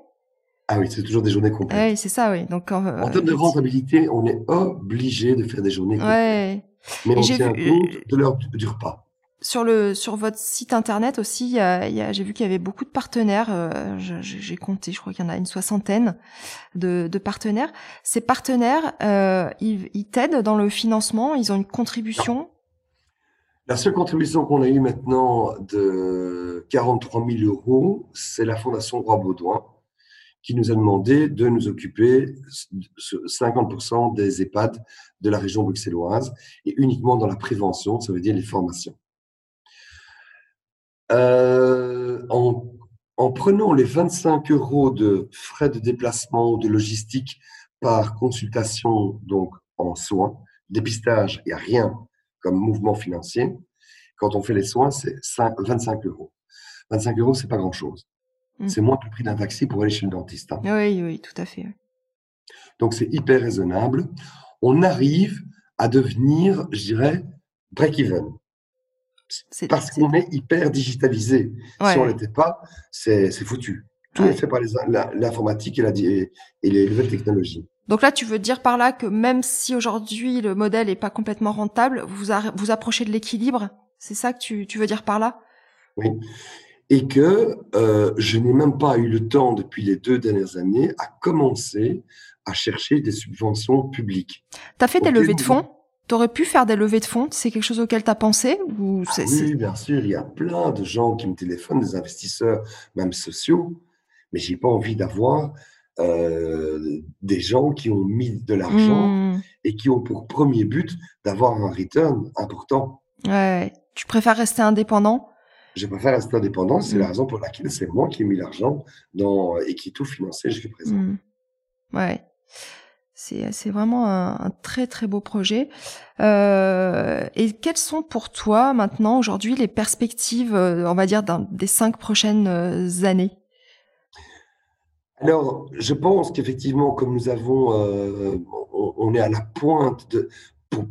Ah oui, c'est toujours des journées complètes. Oui, c'est ça, oui. Donc, euh, en termes de rentabilité, on est obligé de faire des journées complètes. Ouais. Mais on tient vu, compte de l'heure du repas. Sur le sur votre site internet aussi, j'ai vu qu'il y avait beaucoup de partenaires. Euh, j'ai compté, je crois qu'il y en a une soixantaine de, de partenaires. Ces partenaires, euh, ils, ils t'aident dans le financement. Ils ont une contribution? La seule contribution qu'on a eue maintenant de 43 000 euros, c'est la Fondation Roi Baudouin qui nous a demandé de nous occuper 50% des EHPAD de la région bruxelloise et uniquement dans la prévention, ça veut dire les formations. Euh, en, en, prenant les 25 euros de frais de déplacement ou de logistique par consultation, donc en soins, dépistage, il n'y a rien comme mouvement financier. Quand on fait les soins, c'est 25 euros. 25 euros, c'est pas grand-chose. Mm. C'est moins que le prix d'un taxi pour aller chez le dentiste. Hein. Oui, oui, tout à fait. Donc, c'est hyper raisonnable. On arrive à devenir, je dirais, break-even. Parce qu'on est hyper digitalisé. Si on ne l'était pas, c'est foutu. Tout est fait par l'informatique et, et les nouvelles technologies. Donc là, tu veux dire par là que même si aujourd'hui le modèle n'est pas complètement rentable, vous vous approchez de l'équilibre C'est ça que tu, tu, veux dire par là? Oui. Et que euh, je n'ai même pas eu le temps depuis les deux dernières années à commencer à chercher des subventions publiques. Tu as fait des levées de fonds? Tu aurais pu faire des levées de fonds? C'est quelque chose auquel tu as pensé ou ah Oui, bien sûr. Il y a plein de gens qui me téléphonent, des investisseurs, même sociaux, mais j'ai pas envie d'avoir euh, des gens qui ont mis de l'argent mmh. et qui ont pour premier but d'avoir un return important. Ouais. Tu préfères rester indépendant? Je préfère rester indépendant. C'est la mmh. raison pour laquelle c'est moi qui ai mis l'argent dans et qui tout financé jusqu'à présent. Mmh. Ouais. C'est vraiment un, très très beau projet. Euh, et quelles sont pour toi maintenant aujourd'hui les perspectives, euh, on va dire, des cinq prochaines années? Alors, je pense qu'effectivement, comme nous avons, euh, on, est à la pointe de. Pour,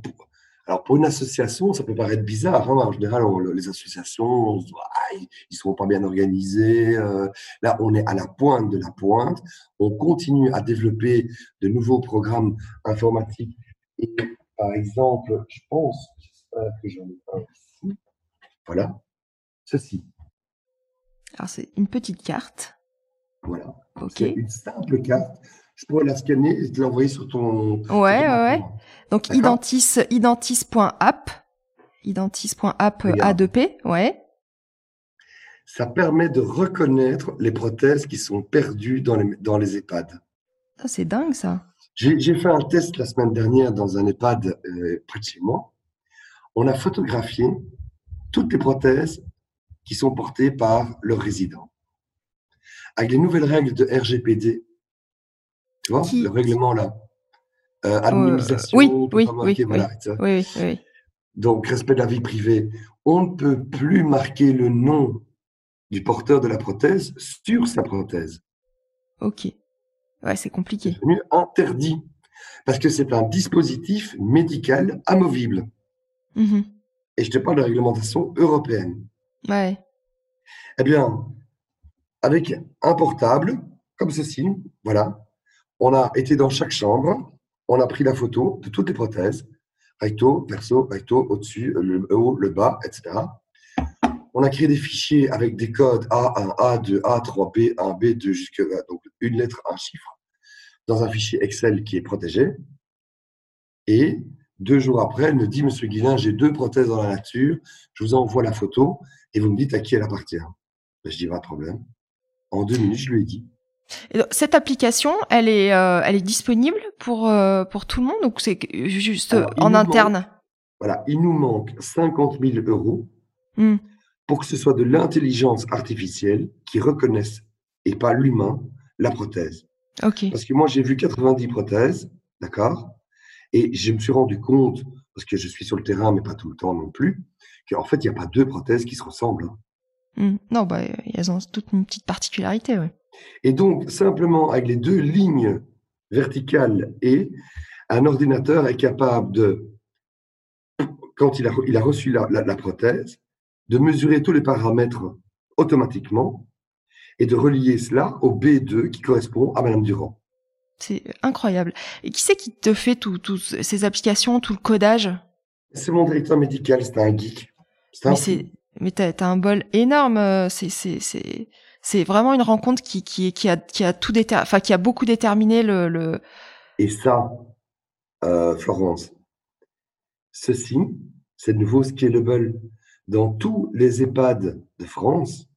alors, pour une association, ça peut paraître bizarre. Hein. en général, les associations, ah, ils ne sont pas bien organisés. Euh. là, on est à la pointe de la pointe. On continue à développer de nouveaux programmes informatiques. Et par exemple, je pense, que j'en ai un ici. Voilà, ceci. Alors, c'est une petite carte. Voilà. C'est une simple carte. Je pourrais la scanner et te l'envoyer sur ton. Ouais, ouais, ouais. Donc identis, identis.app. Identis.app A2P, ouais. ça permet de reconnaître les prothèses qui sont perdues dans les, dans les EHPAD. C'est dingue ça. J'ai fait un test la semaine dernière dans un EHPAD euh, près de chez moi. On a photographié toutes les prothèses qui sont portées par leurs résidents. Avec les nouvelles règles de RGPD, tu vois, le règlement là, euh, anonymisation, oui, oui, oui, voilà, oui, oui, Donc, respect de la vie privée. On ne peut plus marquer le nom du porteur de la prothèse sur sa prothèse. Ok. Ouais, c'est compliqué. C'est devenu interdit parce que c'est un dispositif médical amovible. Mmh Et je te parle de réglementation européenne. Ouais. Eh bien, avec un portable, comme ceci, voilà, on a été dans chaque chambre, on a pris la photo de toutes les prothèses, recto, perso, recto, au-dessus, le haut, le bas, etc. On a créé des fichiers avec des codes A1, A2, A3, B1, B2, jusqu'à donc une lettre, un chiffre, dans un fichier Excel qui est protégé. Et deux jours après, elle me dit, Monsieur Guillain, j'ai deux prothèses dans la nature, je vous envoie la photo et vous me dites à qui elle appartient. Ben, je dis, pas de problème. En deux minutes, je lui ai dit. Cette application, elle est, euh, elle est disponible pour, euh, pour tout le monde ou c'est juste en interne? Voilà, il nous manque 50 000 euros mmh pour que ce soit de l'intelligence artificielle qui reconnaisse, et pas l'humain, la prothèse. Parce que moi, j'ai vu 90 prothèses, d'accord? Et je me suis rendu compte, parce que je suis sur le terrain, mais pas tout le temps non plus, qu'en fait, il n'y a pas deux prothèses qui se ressemblent. Mmh. Non, bah, elles ont toutes une petite particularité, oui. Et donc, simplement, avec les deux lignes verticales et un ordinateur est capable de, quand il a, il a reçu la prothèse, de mesurer tous les paramètres automatiquement et de relier cela au B2 qui correspond à Madame Durand. C'est incroyable. Et qui c'est qui te fait toutes ces applications, tout le codage? C'est mon directeur médical, c'est un geek. mais c'est, mais t'as, as un bol énorme. Euh, c'est, vraiment une rencontre qui, qui, qui a, qui tout enfin, qui a beaucoup déterminé le. le... Et ça, euh, Florence, ceci, c'est nouveau scalable. Dans tous les EHPAD de France,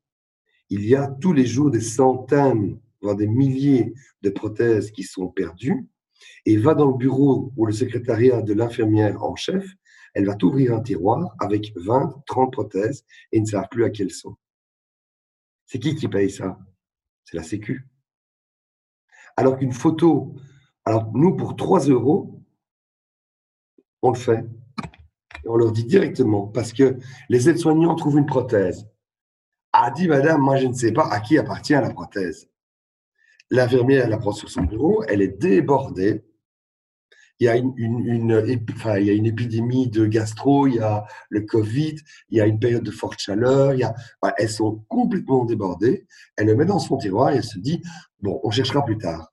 il y a tous les jours des centaines, voire des milliers de prothèses qui sont perdues. Et va dans le bureau ou le secrétariat de l'infirmière en chef, elle va t'ouvrir un tiroir avec 20, 30 prothèses et ne savent plus à quelles sont. C'est qui qui paye ça? C'est la Sécu. Alors qu'une photo, alors nous, pour 3 euros, on le fait on leur dit directement, parce que les aides-soignants trouvent une prothèse. A dit, madame, moi je ne sais pas à qui appartient la prothèse. L'infirmière la prend sur son bureau, elle est débordée. Il y, a une, il y a une épidémie de gastro, il y a le Covid, il y a une période de forte chaleur, il y a, elles sont complètement débordées. Elle le met dans son tiroir et elle se dit, bon, on cherchera plus tard.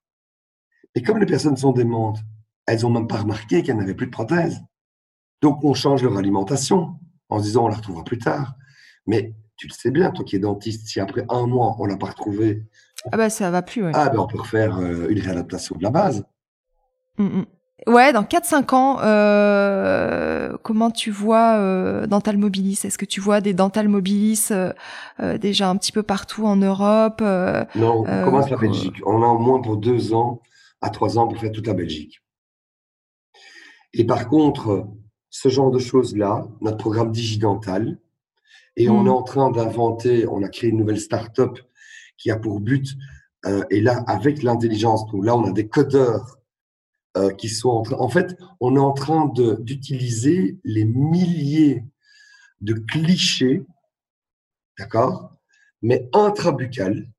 Et comme les personnes sont démentes, elles n'ont même pas remarqué qu'elles n'avaient plus de prothèse. Donc, on change leur alimentation en se disant on la retrouvera plus tard. Mais tu le sais bien, toi qui es dentiste, si après un mois on l'a pas retrouvé, ah bah ça va plus. Ouais. Ah ben on peut refaire euh, une réadaptation de la base. Mm, mm. Ouais, dans 4-5 ans, euh, comment tu vois euh, Dental Mobilis? Est-ce que tu vois des Dental Mobilis euh, déjà un petit peu partout en Europe Non, on commence la Belgique. On a au moins pour deux ans à trois ans pour faire toute la Belgique. Et par contre, ce genre de choses-là, notre programme Digidental. Et on est mm. en train d'inventer, on a créé une nouvelle start-up qui a pour but, euh, et là, avec l'intelligence, donc là, on a des codeurs euh, qui sont en fait, on est en train d'utiliser les milliers de clichés, d'accord, mais intrabucales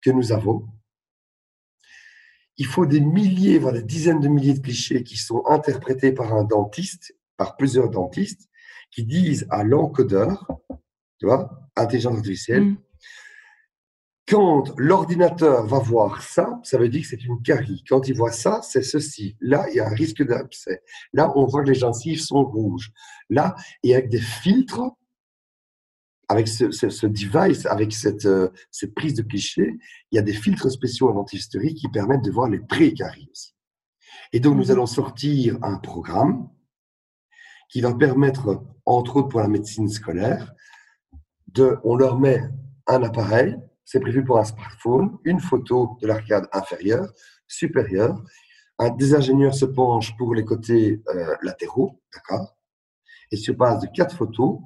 que nous avons. Il faut des milliers, voire des dizaines de milliers de clichés qui sont interprétés par un dentiste par plusieurs dentistes qui disent à l'encodeur, tu vois, intelligence artificielle, mm. Quand l'ordinateur va voir ça, ça veut dire que c'est une carie. Quand il voit ça, c'est ceci. Là, il y a un risque d'abcès. Là, on voit que les gencives sont rouges. Là, et avec des filtres, avec ce, device, avec cette, euh, cette, prise de cliché, il y a des filtres spéciaux en dentisterie qui permettent de voir les pré-caries aussi. Et donc, nous mm-hmm. allons sortir un programme qui va permettre, entre autres pour la médecine scolaire, de, on leur met un appareil, c'est prévu pour un smartphone, une photo de l'arcade inférieure, supérieure. Un, des ingénieurs se penchent pour les côtés euh, latéraux, d'accord? Et sur base de quatre photos,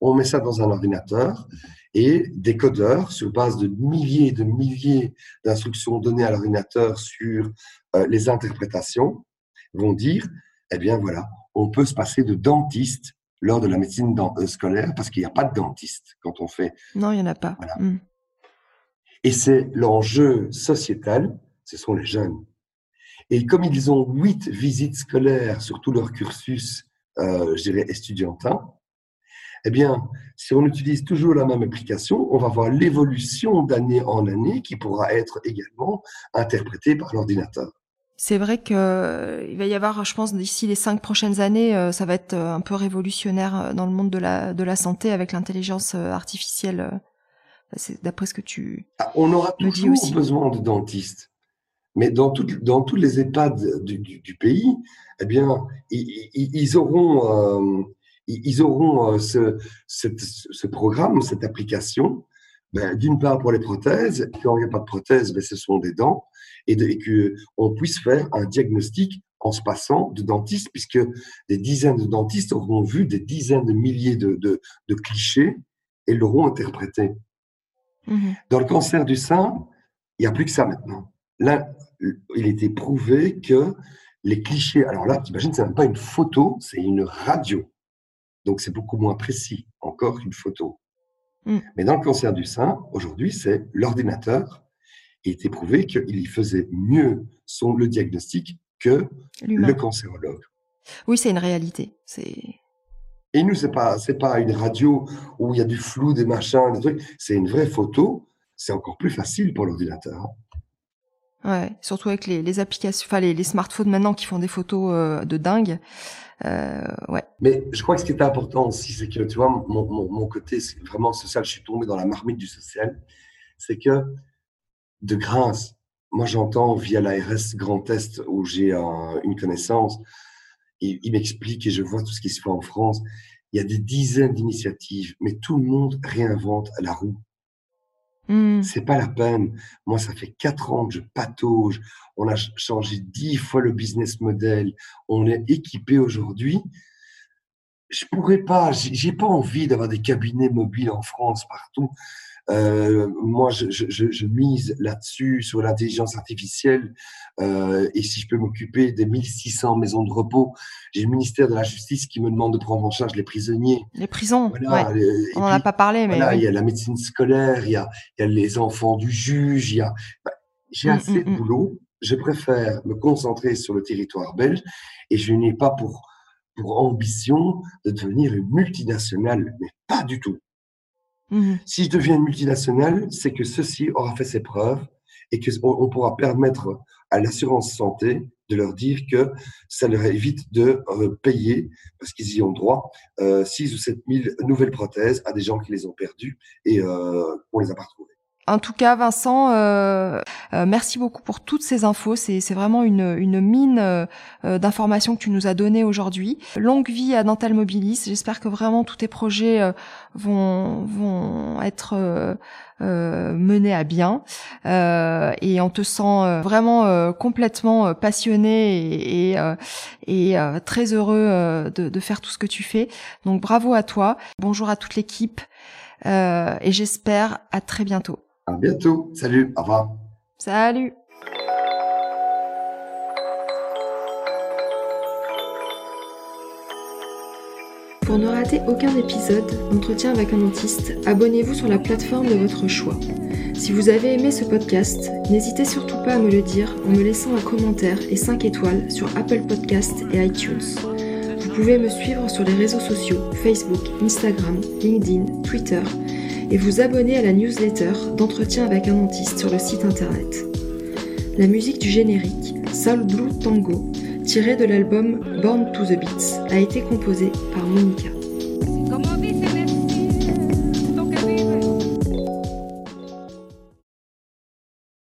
on met ça dans un ordinateur et des codeurs, sur base de milliers et de milliers d'instructions données à l'ordinateur sur euh, les interprétations, vont dire, eh bien voilà, on peut se passer de dentiste lors de la médecine euh, scolaire parce qu'il n'y a pas de dentiste quand on fait. Non, il n'y en a pas. Hmm. Et c'est l'enjeu sociétal, ce sont les jeunes. Et comme ils ont huit visites scolaires sur tout leur cursus, euh, je dirais, estudiantin, eh bien, si on utilise toujours la même application, on va voir l'évolution d'année en année qui pourra être également interprétée par l'ordinateur. C'est vrai qu'il euh, va y avoir, je pense, d'ici les cinq prochaines années, euh, ça va être euh, un peu révolutionnaire dans le monde de la, de la santé avec l'intelligence artificielle. C'est d'après ce que tu ah, On aura toujours aussi. besoin de dentistes. Mais dans, dans tous les EHPAD du, pays, eh bien, ils, auront, ils auront ce, ce, programme, cette application, ben, d'une part pour les prothèses, quand il n'y a pas de prothèse, ben, ce sont des dents, et, de, qu'on puisse faire un diagnostic en se passant de dentiste, puisque des dizaines de dentistes auront vu des dizaines de milliers de, de, clichés et l'auront interprété. Mmh Dans le cancer du sein, il n'y a plus que ça maintenant. Là, il était prouvé que les clichés, alors là, tu imagines, ce n'est pas une photo, c'est une radio. Donc c'est beaucoup moins précis encore qu'une photo. Mmh. Mais dans le cancer du sein, aujourd'hui, c'est l'ordinateur il est prouvé qu'il faisait mieux son, le diagnostic que le cancérologue. Oui, c'est une réalité. C'est et nous, c'est pas c'est pas une radio où il y a du flou, des machins, des trucs. C'est une vraie photo. C'est encore plus facile pour l'ordinateur. Ouais, surtout avec les, les applications, enfin les, les, smartphones maintenant qui font des photos euh, de dingue. Euh, ouais. Mais je crois que ce qui est important aussi, c'est que tu vois, mon, mon, mon côté vraiment social, je suis tombé dans la marmite du social, c'est que de grâce, moi j'entends via l'ARS Grand Est où j'ai une connaissance, et il m'explique et je vois tout ce qui se fait en France. Il y a des dizaines d'initiatives, mais tout le monde réinvente la roue. Hmm. C'est pas la peine. Moi, ça fait quatre ans que je patauge. On a changé dix fois le business model. On est équipé aujourd'hui. Je pourrais pas, j'ai pas envie d'avoir des cabinets mobiles en France partout. Euh, moi, je, je, je mise là-dessus, sur l'intelligence artificielle. Euh, et si je peux m'occuper des 1600 maisons de repos, j'ai le ministère de la Justice qui me demande de prendre en charge les prisonniers. Les prisons, voilà, on n'en a pas parlé. Mais voilà, il y a la médecine scolaire, il y a, y a les enfants du juge, il y a... Bah, j'ai mm, assez mm, de mm. boulot. Je préfère me concentrer sur le territoire belge et je n'ai pas pour, pour ambition de devenir une multinationale, mais pas du tout. Mmh si je deviens une multinationale, c'est que ceci aura fait ses preuves et qu'on on pourra permettre à l'assurance santé de leur dire que ça leur évite de euh, payer, parce qu'ils y ont droit, euh, 6 ou 7 000 nouvelles prothèses à des gens qui les ont perdues et euh, on les a pas retrouvées. En tout cas, Vincent, euh, euh, merci beaucoup pour toutes ces infos. C'est, vraiment une, mine euh, d'informations que tu nous as données aujourd'hui. Longue vie à Dental Mobilis. J'espère que vraiment tous tes projets vont, être menés à bien. et on te sent vraiment complètement passionné et, très heureux de faire tout ce que tu fais. Donc bravo à toi. Bonjour à toute l'équipe. et j'espère à très bientôt. À bientôt. Salut. Au revoir. Salut. Pour ne rater aucun épisode d'entretien avec un dentiste, abonnez-vous sur la plateforme de votre choix. Si vous avez aimé ce podcast, n'hésitez surtout pas à me le dire en me laissant un commentaire et 5 étoiles sur Apple Podcast et iTunes. Vous pouvez me suivre sur les réseaux sociaux Facebook, Instagram, LinkedIn, Twitter et vous abonner à la newsletter d'entretien avec un dentiste sur le site internet. La musique du générique, Soul Blue Tango, tirée de l'album Born to the Beats, a été composée par Monica.